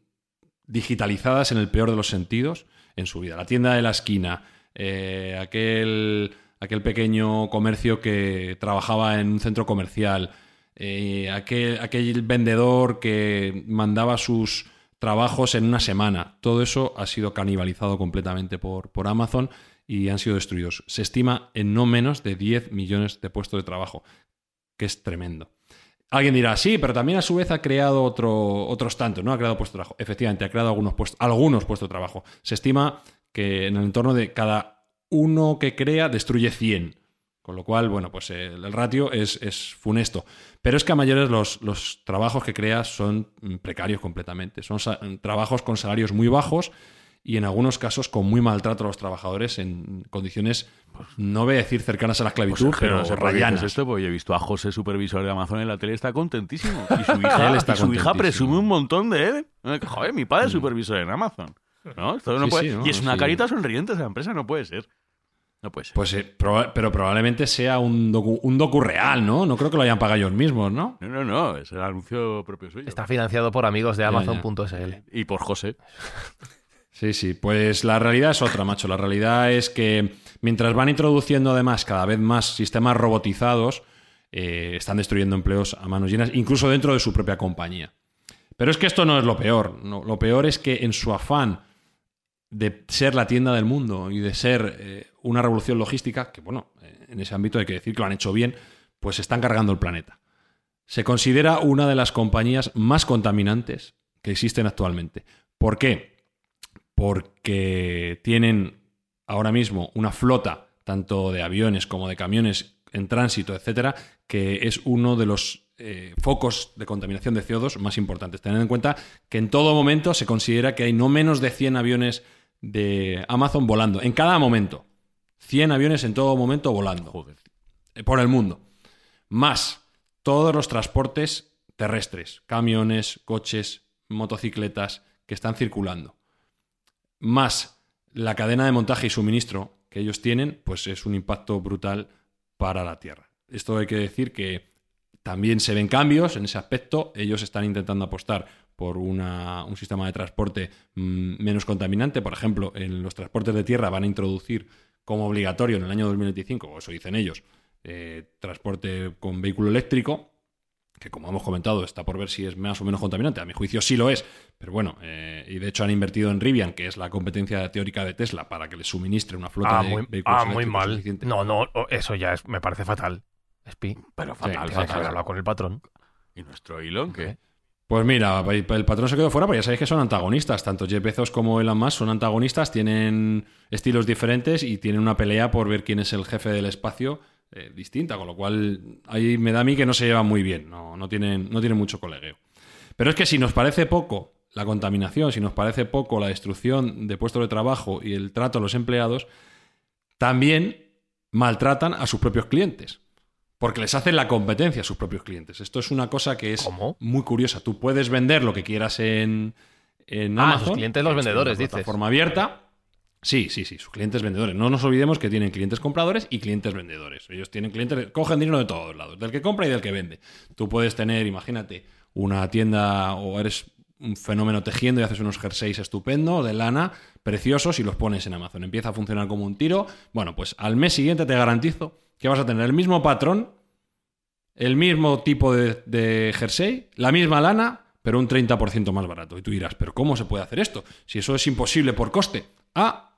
Speaker 4: digitalizadas en el peor de los sentidos en su vida. La tienda de la esquina, eh, aquel, aquel pequeño comercio que trabajaba en un centro comercial, eh, aquel, aquel vendedor que mandaba sus trabajos en una semana. Todo eso ha sido canibalizado completamente por, por Amazon y han sido destruidos. Se estima en no menos de 10 millones de puestos de trabajo, que es tremendo. Alguien dirá, sí, pero también a su vez ha creado otro, otros tantos, ¿no? Ha creado puestos de trabajo. Efectivamente, ha creado algunos puestos, algunos puestos de trabajo. Se estima que en el entorno de cada uno que crea destruye 100. Con lo cual, bueno, pues eh, el ratio es, es funesto. Pero es que a mayores los, los trabajos que crea son mm, precarios completamente. Son sa- trabajos con salarios muy bajos y en algunos casos con muy maltrato a los trabajadores en condiciones, no voy a decir cercanas a la esclavitud,
Speaker 3: Pues,
Speaker 4: pero rayanas.
Speaker 3: esto, porque yo he visto a José, supervisor de Amazon en la tele, está contentísimo. Y su (laughs)
Speaker 4: Él
Speaker 3: hija,
Speaker 4: está
Speaker 3: y su hija presume un montón de él. Eh, Joder, mi padre es supervisor en Amazon. ¿No? Esto no
Speaker 4: Sí,
Speaker 3: puede-
Speaker 4: sí, ¿no?
Speaker 3: Y es una
Speaker 4: Sí.
Speaker 3: carita sonriente esa empresa, no puede ser. No puede ser.
Speaker 4: Pues, eh, proba- pero probablemente sea un docu, un docu real, ¿no? No creo que lo hayan pagado ellos mismos, ¿no?
Speaker 3: No, no, no, es el anuncio propio suyo.
Speaker 2: Está financiado por amigos de. Amazon.sl.
Speaker 3: Y por José. (laughs)
Speaker 4: Sí, sí. Pues la realidad es otra, macho. La realidad es que mientras van introduciendo además cada vez más sistemas robotizados, eh, están destruyendo empleos a manos llenas, incluso dentro de su propia compañía. Pero es que esto no es lo peor. no. Lo peor es que en su afán de ser la tienda del mundo y de ser eh, una revolución logística, que bueno, en ese ámbito hay que decir que lo han hecho bien, pues están cargando el planeta. Se considera una de las compañías más contaminantes que existen actualmente. ¿Por qué? Porque tienen ahora mismo una flota, tanto de aviones como de camiones en tránsito, etcétera, que es uno de los eh, focos de contaminación de CO2 más importantes. Tened en cuenta que en todo momento se considera que hay no menos de 100 aviones de Amazon volando. En cada momento. 100 aviones en todo momento volando. Eh, Por el mundo. Más todos los transportes terrestres. Camiones, coches, motocicletas que están circulando. Más la cadena de montaje y suministro que ellos tienen, pues es un impacto brutal para la Tierra. Esto hay que decir que también se ven cambios en ese aspecto. Ellos están intentando apostar por una- un sistema de transporte mm, menos contaminante. Por ejemplo, en los transportes de tierra van a introducir como obligatorio en el año 2025, o eso dicen ellos, eh, transporte con vehículo eléctrico, que como hemos comentado está por ver si es más o menos contaminante. A mi juicio sí lo es, pero bueno, eh, y de hecho han invertido en Rivian, que es la competencia teórica de Tesla, para que les suministre una flota
Speaker 2: Ah,
Speaker 4: de
Speaker 2: muy,
Speaker 4: vehículos
Speaker 2: ah, muy mal.
Speaker 4: suficiente.
Speaker 2: No, no, eso ya es, me parece fatal. Espi.
Speaker 3: Pero
Speaker 4: Sí,
Speaker 3: fatal,
Speaker 2: que haber
Speaker 3: fatal.
Speaker 2: hablado con el patrón.
Speaker 3: ¿Y nuestro Elon qué?
Speaker 4: Pues mira, el patrón se quedó fuera, pero ya sabéis que son antagonistas. Tanto Jeff como Elon Musk son antagonistas, tienen estilos diferentes y tienen una pelea por ver quién es el jefe del espacio eh, distinta, con lo cual ahí me da a mí que no se llevan muy bien, no, no, tienen, no tienen mucho colegueo. Pero es que si nos parece poco la contaminación, si nos parece poco la destrucción de puestos de trabajo y el trato a los empleados, también maltratan a sus propios clientes. Porque les hacen la competencia a sus propios clientes. Esto es una cosa que es
Speaker 2: ¿Cómo?
Speaker 4: muy curiosa. Tú puedes vender lo que quieras en, en
Speaker 2: Ah,
Speaker 4: Amazon.
Speaker 2: sus clientes, los vendedores, dices.
Speaker 4: plataforma abierta. Sí, sí, sí, sus clientes vendedores. No nos olvidemos que tienen clientes compradores y clientes vendedores. Ellos tienen clientes, cogen dinero de todos lados, del que compra y del que vende. Tú puedes tener, imagínate, una tienda o eres un fenómeno tejiendo y haces unos jerseys estupendos de lana, preciosos y los pones en Amazon. Empieza a funcionar como un tiro. Bueno, pues al mes siguiente te garantizo que vas a tener el mismo patrón, el mismo tipo de, jersey, la misma lana, pero un 30% más barato. Y tú dirás, ¿pero cómo se puede hacer esto? Si eso es imposible por coste. Ah,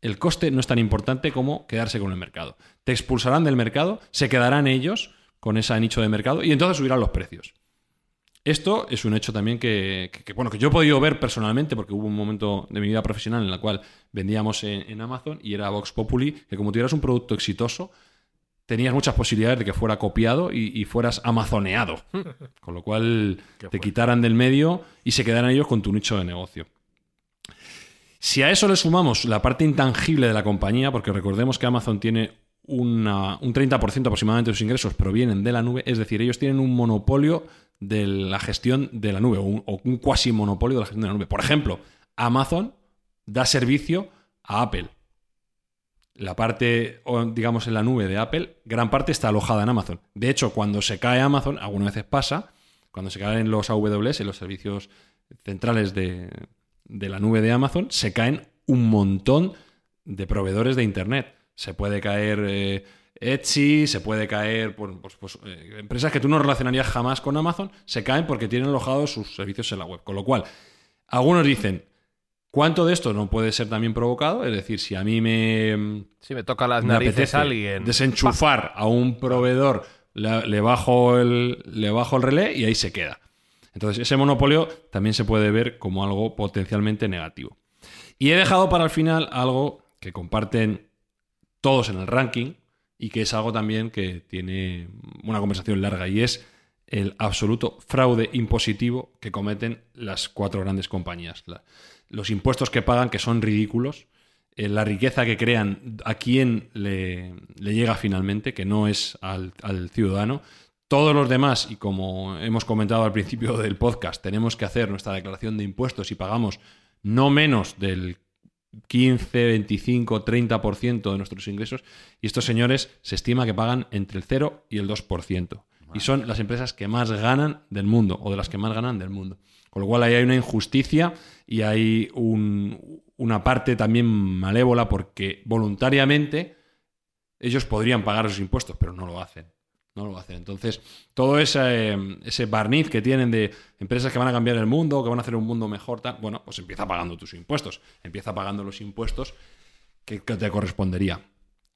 Speaker 4: el coste no es tan importante como quedarse con el mercado. Te expulsarán del mercado, se quedarán ellos con ese nicho de mercado y entonces subirán los precios. Esto es un hecho también que, bueno, que yo he podido ver personalmente, porque hubo un momento de mi vida profesional en la cual vendíamos en, en Amazon y era Vox Populi, que como tuvieras un producto exitoso, tenías muchas posibilidades de que fuera copiado y, y fueras amazoneado. (laughs) Con lo cual te quitaran del medio y se quedaran ellos con tu nicho de negocio. Si a eso le sumamos la parte intangible de la compañía, porque recordemos que Amazon tiene una- un 30% aproximadamente de sus ingresos provienen de la nube, es decir, ellos tienen un monopolio de la gestión de la nube o un, o un cuasi monopolio de la gestión de la nube. Por ejemplo, Amazon da servicio a Apple. La parte, digamos, en la nube de Apple, gran parte está alojada en Amazon. De hecho, cuando se cae Amazon, algunas veces pasa, cuando se caen los AWS, los servicios centrales de, de la nube de Amazon, se caen un montón de proveedores de Internet. Se puede caer eh, Etsy, se puede caer pues, pues, empresas que tú no relacionarías jamás con Amazon, se caen porque tienen alojados sus servicios en la web. Con lo cual, algunos dicen, ¿cuánto de esto no puede ser también provocado? Es decir, si a mí me,
Speaker 2: Si me toca las
Speaker 4: me
Speaker 2: narices a alguien.
Speaker 4: desenchufar a un proveedor, le, le bajo el, le bajo el relé y ahí se queda. Entonces, ese monopolio también se puede ver como algo potencialmente negativo. Y he dejado para el final algo que comparten todos en el ranking y que es algo también que tiene una conversación larga y es el absoluto fraude impositivo que cometen las cuatro grandes compañías. Los impuestos que pagan, que son ridículos, eh, la riqueza que crean, a quién le, le llega finalmente, que no es al, al ciudadano. Todos los demás, y como hemos comentado al principio del podcast, tenemos que hacer nuestra declaración de impuestos y pagamos no menos del 15, 25, 30% de nuestros ingresos y estos señores se estima que pagan entre el 0 y el 2%. Y son las empresas que más ganan del mundo o de las que más ganan del mundo. Con lo cual ahí hay una injusticia y hay un- una parte también malévola porque voluntariamente ellos podrían pagar esos impuestos, pero no lo hacen. No lo hacen. Entonces, todo ese, ese barniz que tienen de empresas que van a cambiar el mundo, que van a hacer un mundo mejor, bueno, pues empieza pagando tus impuestos. Empieza pagando los impuestos que te correspondería.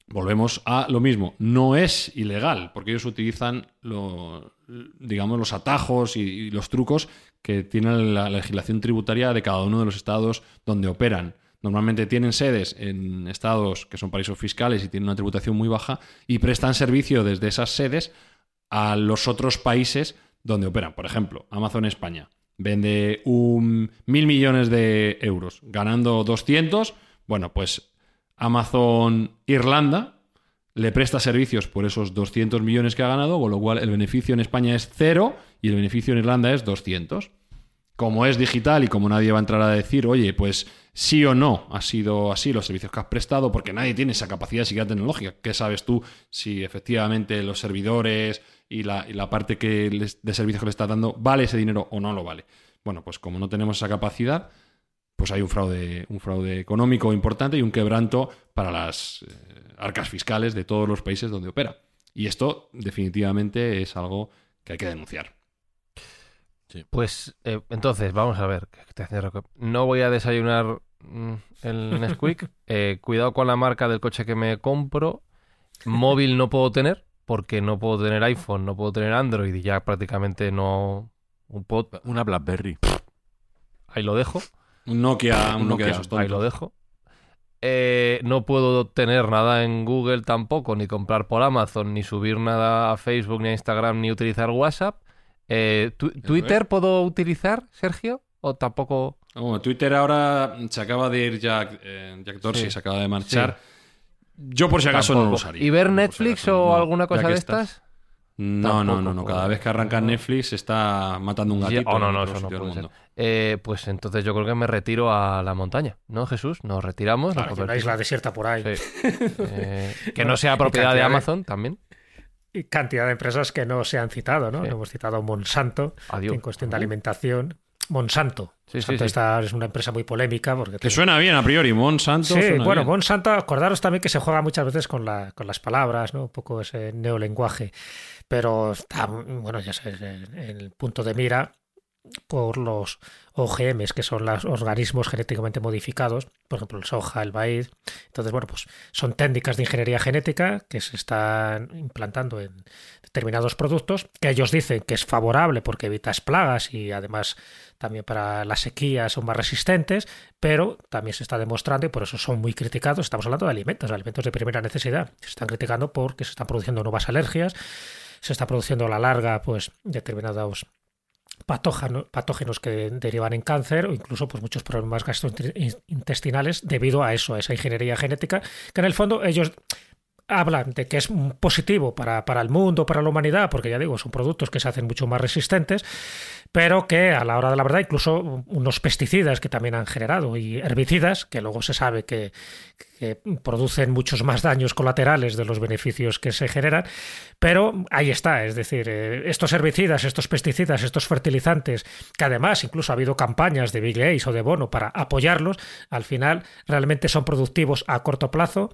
Speaker 4: Volvemos a lo mismo. No es ilegal, porque ellos utilizan digamos, los atajos y, y los trucos que tiene la legislación tributaria de cada uno de los estados donde operan. Normalmente tienen sedes en estados que son paraísos fiscales y tienen una tributación muy baja y prestan servicio desde esas sedes a los otros países donde operan. Por ejemplo, Amazon España vende un mil millones de euros, ganando 200. Bueno, pues Amazon Irlanda le presta servicios por esos 200 millones que ha ganado, con lo cual el beneficio en España es cero y el beneficio en Irlanda es 200. Como es digital y como nadie va a entrar a decir, oye, pues sí o no ha sido así los servicios que has prestado, porque nadie tiene esa capacidad siquiera tecnológica. ¿Qué sabes tú si efectivamente los servidores y la, parte que de servicios que le estás dando vale ese dinero o no lo vale? Bueno, pues como no tenemos esa capacidad, pues hay un fraude, un fraude económico importante y un quebranto para las eh, arcas fiscales de todos los países donde opera. Y esto definitivamente es algo que hay que denunciar.
Speaker 2: Pues eh, entonces, vamos a ver. No voy a desayunar mm, el Nesquik. (laughs) Eh, cuidado con la marca del coche que me compro. Móvil no puedo tener porque no puedo tener iPhone, no puedo tener Android y ya prácticamente no... Un pod,
Speaker 3: Una BlackBerry.
Speaker 2: ahí lo dejo.
Speaker 4: Un Nokia, un Nokia esos.
Speaker 2: Ahí lo dejo. Eh, no puedo tener nada en Google tampoco, ni comprar por Amazon, ni subir nada a Facebook, ni a Instagram, ni utilizar WhatsApp. Eh, tu- ¿Twitter puedo utilizar, Sergio? ¿O tampoco?
Speaker 4: Bueno, Twitter ahora se acaba de ir Jack, eh, Jack Dorsey,
Speaker 2: Sí.
Speaker 4: se acaba de marchar. Yo por si acaso no lo usaría.
Speaker 2: ¿Y ver
Speaker 4: si
Speaker 2: Netflix
Speaker 4: acaso,
Speaker 2: o
Speaker 4: no.
Speaker 2: alguna cosa de estas?
Speaker 4: No, no, no, no. Cada vez que arranca Netflix está matando un gatito.
Speaker 2: oh, no, no, eso no puede ser. Eh, pues entonces yo creo que me retiro a la montaña, ¿no, Jesús? Nos retiramos. nos
Speaker 5: Claro, que una isla desierta por ahí.
Speaker 2: Sí. (laughs) Eh, que no sea propiedad de Amazon también.
Speaker 5: Y cantidad de empresas que no se han citado, ¿no?
Speaker 2: Sí.
Speaker 5: Hemos citado Monsanto,
Speaker 2: Adiós.
Speaker 5: en cuestión de alimentación. Monsanto.
Speaker 2: Sí,
Speaker 5: Monsanto
Speaker 2: sí.
Speaker 5: esta es una empresa muy polémica porque
Speaker 4: Que suena bien a priori, Monsanto.
Speaker 5: Sí,
Speaker 4: suena
Speaker 5: bueno,
Speaker 4: bien.
Speaker 5: Monsanto, acordaros también que se juega muchas veces con, la, con las palabras, ¿no? Un poco ese neolenguaje. Pero está, bueno, ya en el punto de mira por los OGMs, que son los organismos genéticamente modificados, por ejemplo, el soja, el maíz. Entonces, bueno, pues son técnicas de ingeniería genética que se están implantando en determinados productos, que ellos dicen que es favorable porque evitas plagas y además también para las sequías son más resistentes, pero también se está demostrando y por eso son muy criticados. Estamos hablando de alimentos, alimentos de primera necesidad. Se están criticando porque se están produciendo nuevas alergias, se está produciendo a la larga pues determinados patógeno- patógenos que derivan en cáncer o incluso pues muchos problemas gastrointestinales debido a eso, a esa ingeniería genética, que en el fondo ellos hablan de que es positivo para, para el mundo, para la humanidad, porque ya digo, son productos que se hacen mucho más resistentes, pero que a la hora de la verdad, incluso unos pesticidas que también han generado y herbicidas, que luego se sabe que, producen muchos más daños colaterales de los beneficios que se generan, pero ahí está, es decir, eh, estos herbicidas, estos pesticidas, estos fertilizantes, que además incluso ha habido campañas de Big Ace o de Bono para apoyarlos, al final realmente son productivos a corto plazo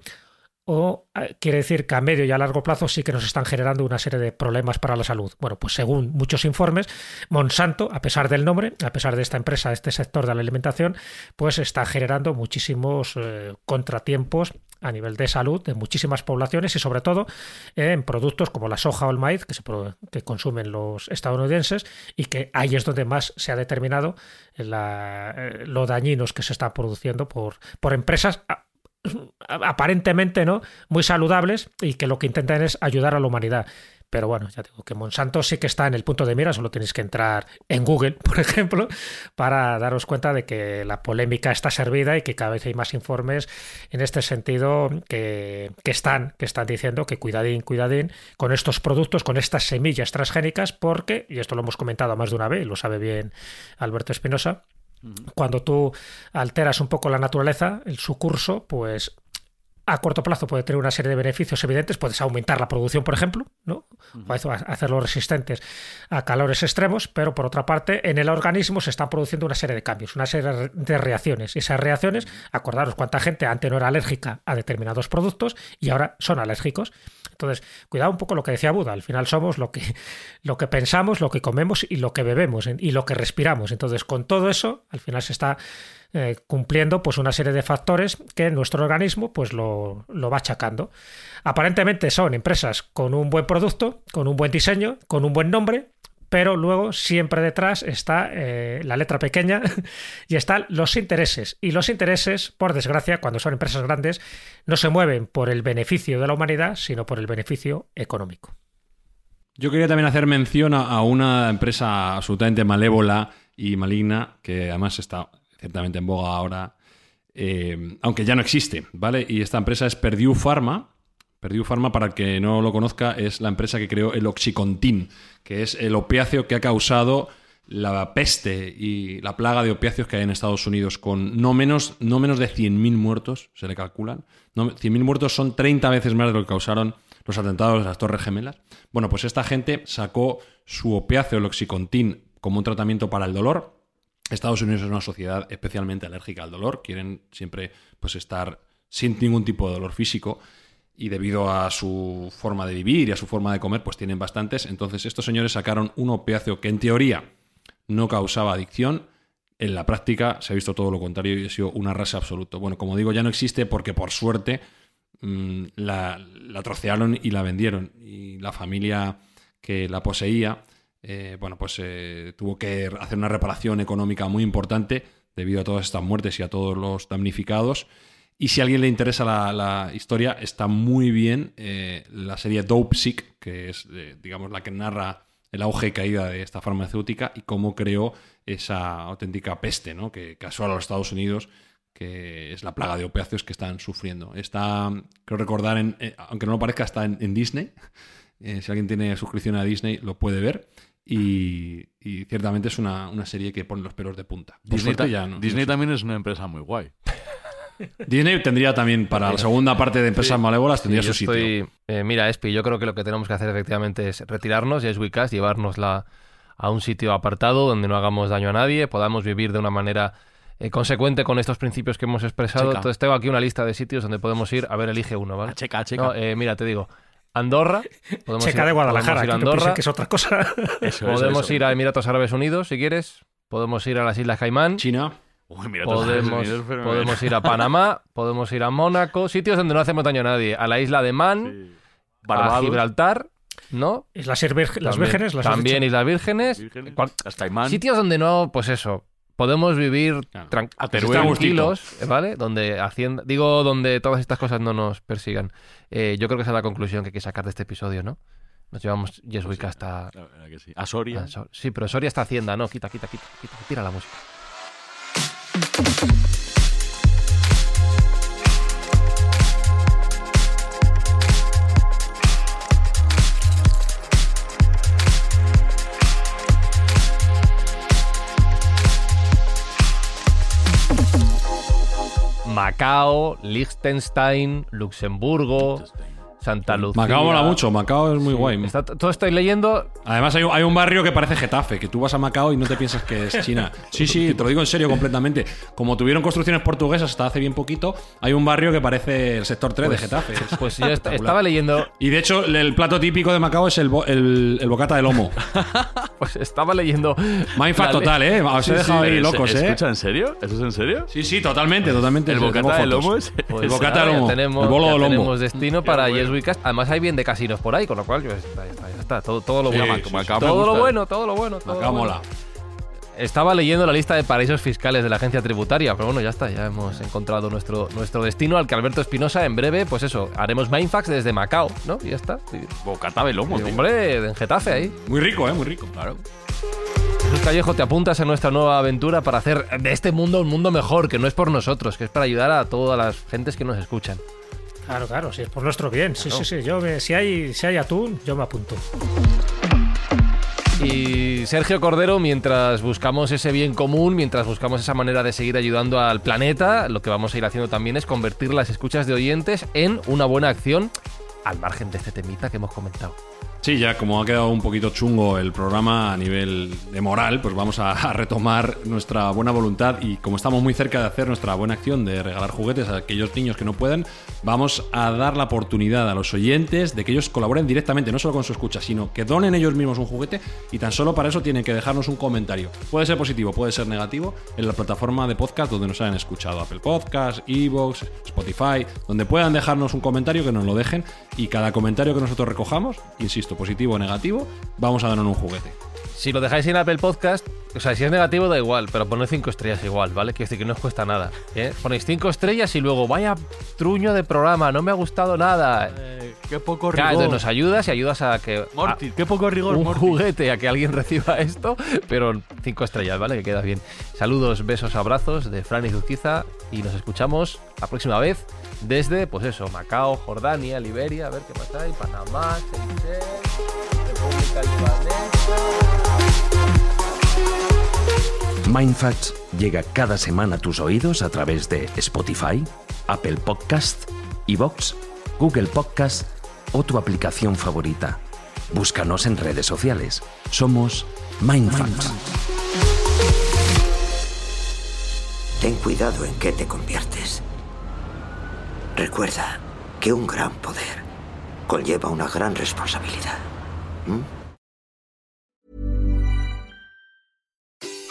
Speaker 5: o eh, quiere decir que a medio y a largo plazo sí que nos están generando una serie de problemas para la salud. Bueno, pues según muchos informes, Monsanto, a pesar del nombre, a pesar de esta empresa, de este sector de la alimentación, pues está generando muchísimos eh, contratiempos a nivel de salud de muchísimas poblaciones y sobre todo eh, en productos como la soja o el maíz que, se que consumen los estadounidenses y que ahí es donde más se ha determinado la- eh, lo dañinos que se están produciendo por, por empresas a- (laughs) aparentemente no muy saludables y que lo que intentan es ayudar a la humanidad. Pero bueno, ya digo que Monsanto sí que está en el punto de mira, solo tenéis que entrar en Google, (laughs) por ejemplo, para daros cuenta de que la polémica está servida y que cada vez hay más informes en este sentido que, que están, que están diciendo que cuidadín, cuidadín con estos productos, con estas semillas transgénicas, porque, y esto lo hemos comentado más de una vez, lo sabe bien Alberto Espinosa, cuando tú alteras un poco la naturaleza, el, su curso, pues a corto plazo puede tener una serie de beneficios evidentes, puedes aumentar la producción, por ejemplo, ¿no? O hacerlos resistentes a calores extremos, pero por otra parte, en el organismo se están produciendo una serie de cambios, una serie de reacciones. Y esas reacciones, acordaros cuánta gente antes no era alérgica a determinados productos y ahora son alérgicos. Entonces, cuidado un poco lo que decía Buda, al final somos lo que, lo que pensamos, lo que comemos y lo que bebemos y lo que respiramos. Entonces, con todo eso, al final se está eh, cumpliendo pues una serie de factores que nuestro organismo pues lo, lo, va achacando. Aparentemente son empresas con un buen producto, con un buen diseño, con un buen nombre, pero luego siempre detrás está eh, la letra pequeña (laughs) y están los intereses. Y los intereses, por desgracia, cuando son empresas grandes, no se mueven por el beneficio de la humanidad, sino por el beneficio económico.
Speaker 4: Yo quería también hacer mención a, una empresa absolutamente malévola y maligna, que además está ciertamente en boga ahora, eh, aunque ya no existe, ¿vale? Y esta empresa es Purdue Pharma. Purdue Pharma, para el que no lo conozca, es la empresa que creó el Oxycontin, que es el opiáceo que ha causado la peste y la plaga de opiáceos que hay en Estados Unidos, con no menos, no menos de 100.000 muertos, se le calculan. No, 100.000 muertos son 30 veces más de lo que causaron los atentados de las Torres Gemelas. Bueno, pues esta gente sacó su opiáceo, el Oxycontin, como un tratamiento para el dolor. Estados Unidos es una sociedad especialmente alérgica al dolor, quieren siempre pues, estar sin ningún tipo de dolor físico y debido a su forma de vivir y a su forma de comer, pues tienen bastantes. Entonces estos señores sacaron un opiáceo que en teoría no causaba adicción. En la práctica se ha visto todo lo contrario y ha sido un arrase absoluto. Bueno, como digo, ya no existe porque por suerte la, la, trocearon y la vendieron. Y la familia que la poseía, eh, bueno, pues eh, tuvo que hacer una reparación económica muy importante debido a todas estas muertes y a todos los damnificados. Y si a alguien le interesa la, historia, está muy bien eh, la serie Dope Sick, que es, digamos, la que narra el auge y caída de esta farmacéutica y cómo creó esa auténtica peste ¿no? que, que asola a los Estados Unidos, que es la plaga de opiáceos que están sufriendo. Está, creo recordar, en, aunque no lo parezca, está en, Disney. Si alguien tiene suscripción a Disney, lo puede ver. Y, y ciertamente es una, una, serie que pone los pelos de punta. Por
Speaker 3: Disney,
Speaker 4: suerte ya no,
Speaker 3: Disney
Speaker 4: no
Speaker 3: también es una empresa muy guay. (laughs)
Speaker 4: Disney tendría también, para la segunda parte de empresas
Speaker 2: Sí.
Speaker 4: malévolas, tendría
Speaker 2: Sí,
Speaker 4: su sitio.
Speaker 2: estoy- eh, mira, Espi, yo creo que lo que tenemos que hacer efectivamente es retirarnos y es Wicast, llevárnosla a un sitio apartado donde no hagamos daño a nadie, podamos vivir de una manera eh, consecuente con estos principios que hemos expresado.
Speaker 3: Checa.
Speaker 2: Entonces tengo aquí una lista de sitios donde podemos ir. A ver, elige uno, ¿vale?
Speaker 3: A checa, a checa.
Speaker 2: No, eh, mira, te digo, Andorra. (laughs) Podemos
Speaker 5: Checa
Speaker 2: ir-
Speaker 5: de Guadalajara,
Speaker 2: podemos ir a
Speaker 5: que no piensen
Speaker 2: Andorra.
Speaker 5: que es otra cosa. (laughs)
Speaker 3: Eso,
Speaker 2: Podemos
Speaker 3: eso.
Speaker 2: ir a Emiratos Árabes Unidos, si quieres. Podemos ir a las Islas Caimán.
Speaker 4: China.
Speaker 3: Uy, mira, todos los
Speaker 2: Podemos,
Speaker 3: Unidos, pero-
Speaker 2: podemos ir a Panamá, (laughs) podemos ir a Mónaco, sitios donde no hacemos daño a nadie. A la isla de Man,
Speaker 3: Sí.
Speaker 2: a Gibraltar, ¿no?
Speaker 5: Islas las
Speaker 2: También-
Speaker 5: vírgenes, las
Speaker 2: También. Islas Vírgenes.
Speaker 3: Vírgenes, Caimán.
Speaker 2: Sitios donde no, pues eso, podemos vivir
Speaker 4: Claro.
Speaker 2: tran- pues tranquilos, ¿vale? Donde Hacienda, digo, donde todas estas cosas no nos persigan. Eh, yo creo que esa es la conclusión que hay que sacar de este episodio, ¿no? Nos llevamos Yes Week hasta...
Speaker 3: La verdad que sí. A Soria.
Speaker 2: a So- Sí, pero Soria está Hacienda, no, quita, quita, quita, quita, tira la música. Macao, Liechtenstein, Luxemburgo, Santa Lucía.
Speaker 4: Macao mola mucho, Macao es muy guay.
Speaker 2: Está- todo estoy leyendo.
Speaker 4: Además hay un, hay un barrio que parece Getafe, que tú vas a Macao y no te piensas que es China. (laughs) Sí, sí, te lo digo en serio completamente. Como tuvieron construcciones portuguesas hasta hace bien poquito, hay un barrio que parece el sector 3 de Getafe. Es (laughs)
Speaker 2: Pues yo estaba leyendo.
Speaker 4: Y de hecho, el, plato típico de Macao es el, bo- el, el bocata de lomo. (laughs)
Speaker 2: Pues estaba leyendo.
Speaker 4: Mindfuck total, ¿eh? Os he dejado ahí
Speaker 3: Pero,
Speaker 4: locos, ¿eh?
Speaker 3: ¿Escucha, en serio? ¿Eso es en serio?
Speaker 4: Sí, sí, totalmente, totalmente.
Speaker 3: El bocata de lomo es...
Speaker 2: Pues
Speaker 4: El bocata de lomo,
Speaker 2: Tenemos,
Speaker 4: el bolo de lomo.
Speaker 2: tenemos destino para
Speaker 3: bueno.
Speaker 2: Además, hay bien de casinos por ahí, con lo cual, ya está, ya está. Todo, todo lo
Speaker 4: Sí,
Speaker 2: bueno.
Speaker 4: sí, sí.
Speaker 2: todo lo bueno, todo lo bueno. Todo lo bueno. Estaba leyendo la lista de paraísos fiscales de la agencia tributaria, pero bueno, ya está, ya hemos encontrado nuestro, nuestro destino al que Alberto Espinosa en breve, pues eso, haremos Mindfax desde Macao, ¿no? Y ya está.
Speaker 3: Bocata de lomo, tío.
Speaker 2: hombre, en Getafe ahí.
Speaker 4: Muy rico, ¿eh? Muy rico.
Speaker 3: Claro.
Speaker 2: Callejo, te apuntas en nuestra nueva aventura para hacer de este mundo un mundo mejor, que no es por nosotros, que es para ayudar a todas las gentes que nos escuchan.
Speaker 5: Claro, claro, si es por nuestro bien. Sí, sí, sí. Yo me- si, hay, si hay atún, yo me apunto.
Speaker 2: Y Sergio Cordero, mientras buscamos ese bien común, mientras buscamos esa manera de seguir ayudando al planeta, lo que vamos a ir haciendo también es convertir las escuchas de oyentes en una buena acción al margen de este temita que hemos comentado.
Speaker 4: Sí, ya como ha quedado un poquito chungo el programa a nivel de moral, pues vamos a, retomar nuestra buena voluntad y como estamos muy cerca de hacer nuestra buena acción de regalar juguetes a aquellos niños que no pueden, vamos a dar la oportunidad a los oyentes de que ellos colaboren directamente, no solo con su escucha, sino que donen ellos mismos un juguete y tan solo para eso tienen que dejarnos un comentario. Puede ser positivo, puede ser negativo, en la plataforma de podcast donde nos hayan escuchado, Apple Podcast, Evox, Spotify, donde puedan dejarnos un comentario que nos lo dejen y cada comentario que nosotros recojamos, insisto, positivo o negativo, vamos a darnos un juguete.
Speaker 2: Si lo dejáis en Apple Podcast, o sea, si es negativo da igual, pero poned cinco estrellas igual, ¿vale? Quiero decir que no os cuesta nada. ¿eh? Ponéis cinco estrellas y luego, vaya truño de programa, no me ha gustado nada.
Speaker 3: Eh, qué poco
Speaker 2: Claro,
Speaker 3: rigor.
Speaker 2: entonces nos ayudas y ayudas a que...
Speaker 3: Morty,
Speaker 2: a-
Speaker 3: qué poco rigor,
Speaker 2: un
Speaker 3: Morty.
Speaker 2: juguete a que alguien reciba (laughs) esto, pero cinco estrellas, ¿vale? Que queda bien. Saludos, besos, abrazos de Fran y Zuzquiza y nos escuchamos la próxima vez desde, pues eso, Macao, Jordania, Liberia, a ver qué más hay, Panamá, Seychelles, República Libanesa.
Speaker 6: Mindfacts llega cada semana a tus oídos a través de Spotify, Apple Podcast, Evox, Google Podcast o tu aplicación favorita. Búscanos en redes sociales. Somos Mindfacts.
Speaker 8: Ten cuidado en qué te conviertes. Recuerda que un gran poder conlleva una gran responsabilidad.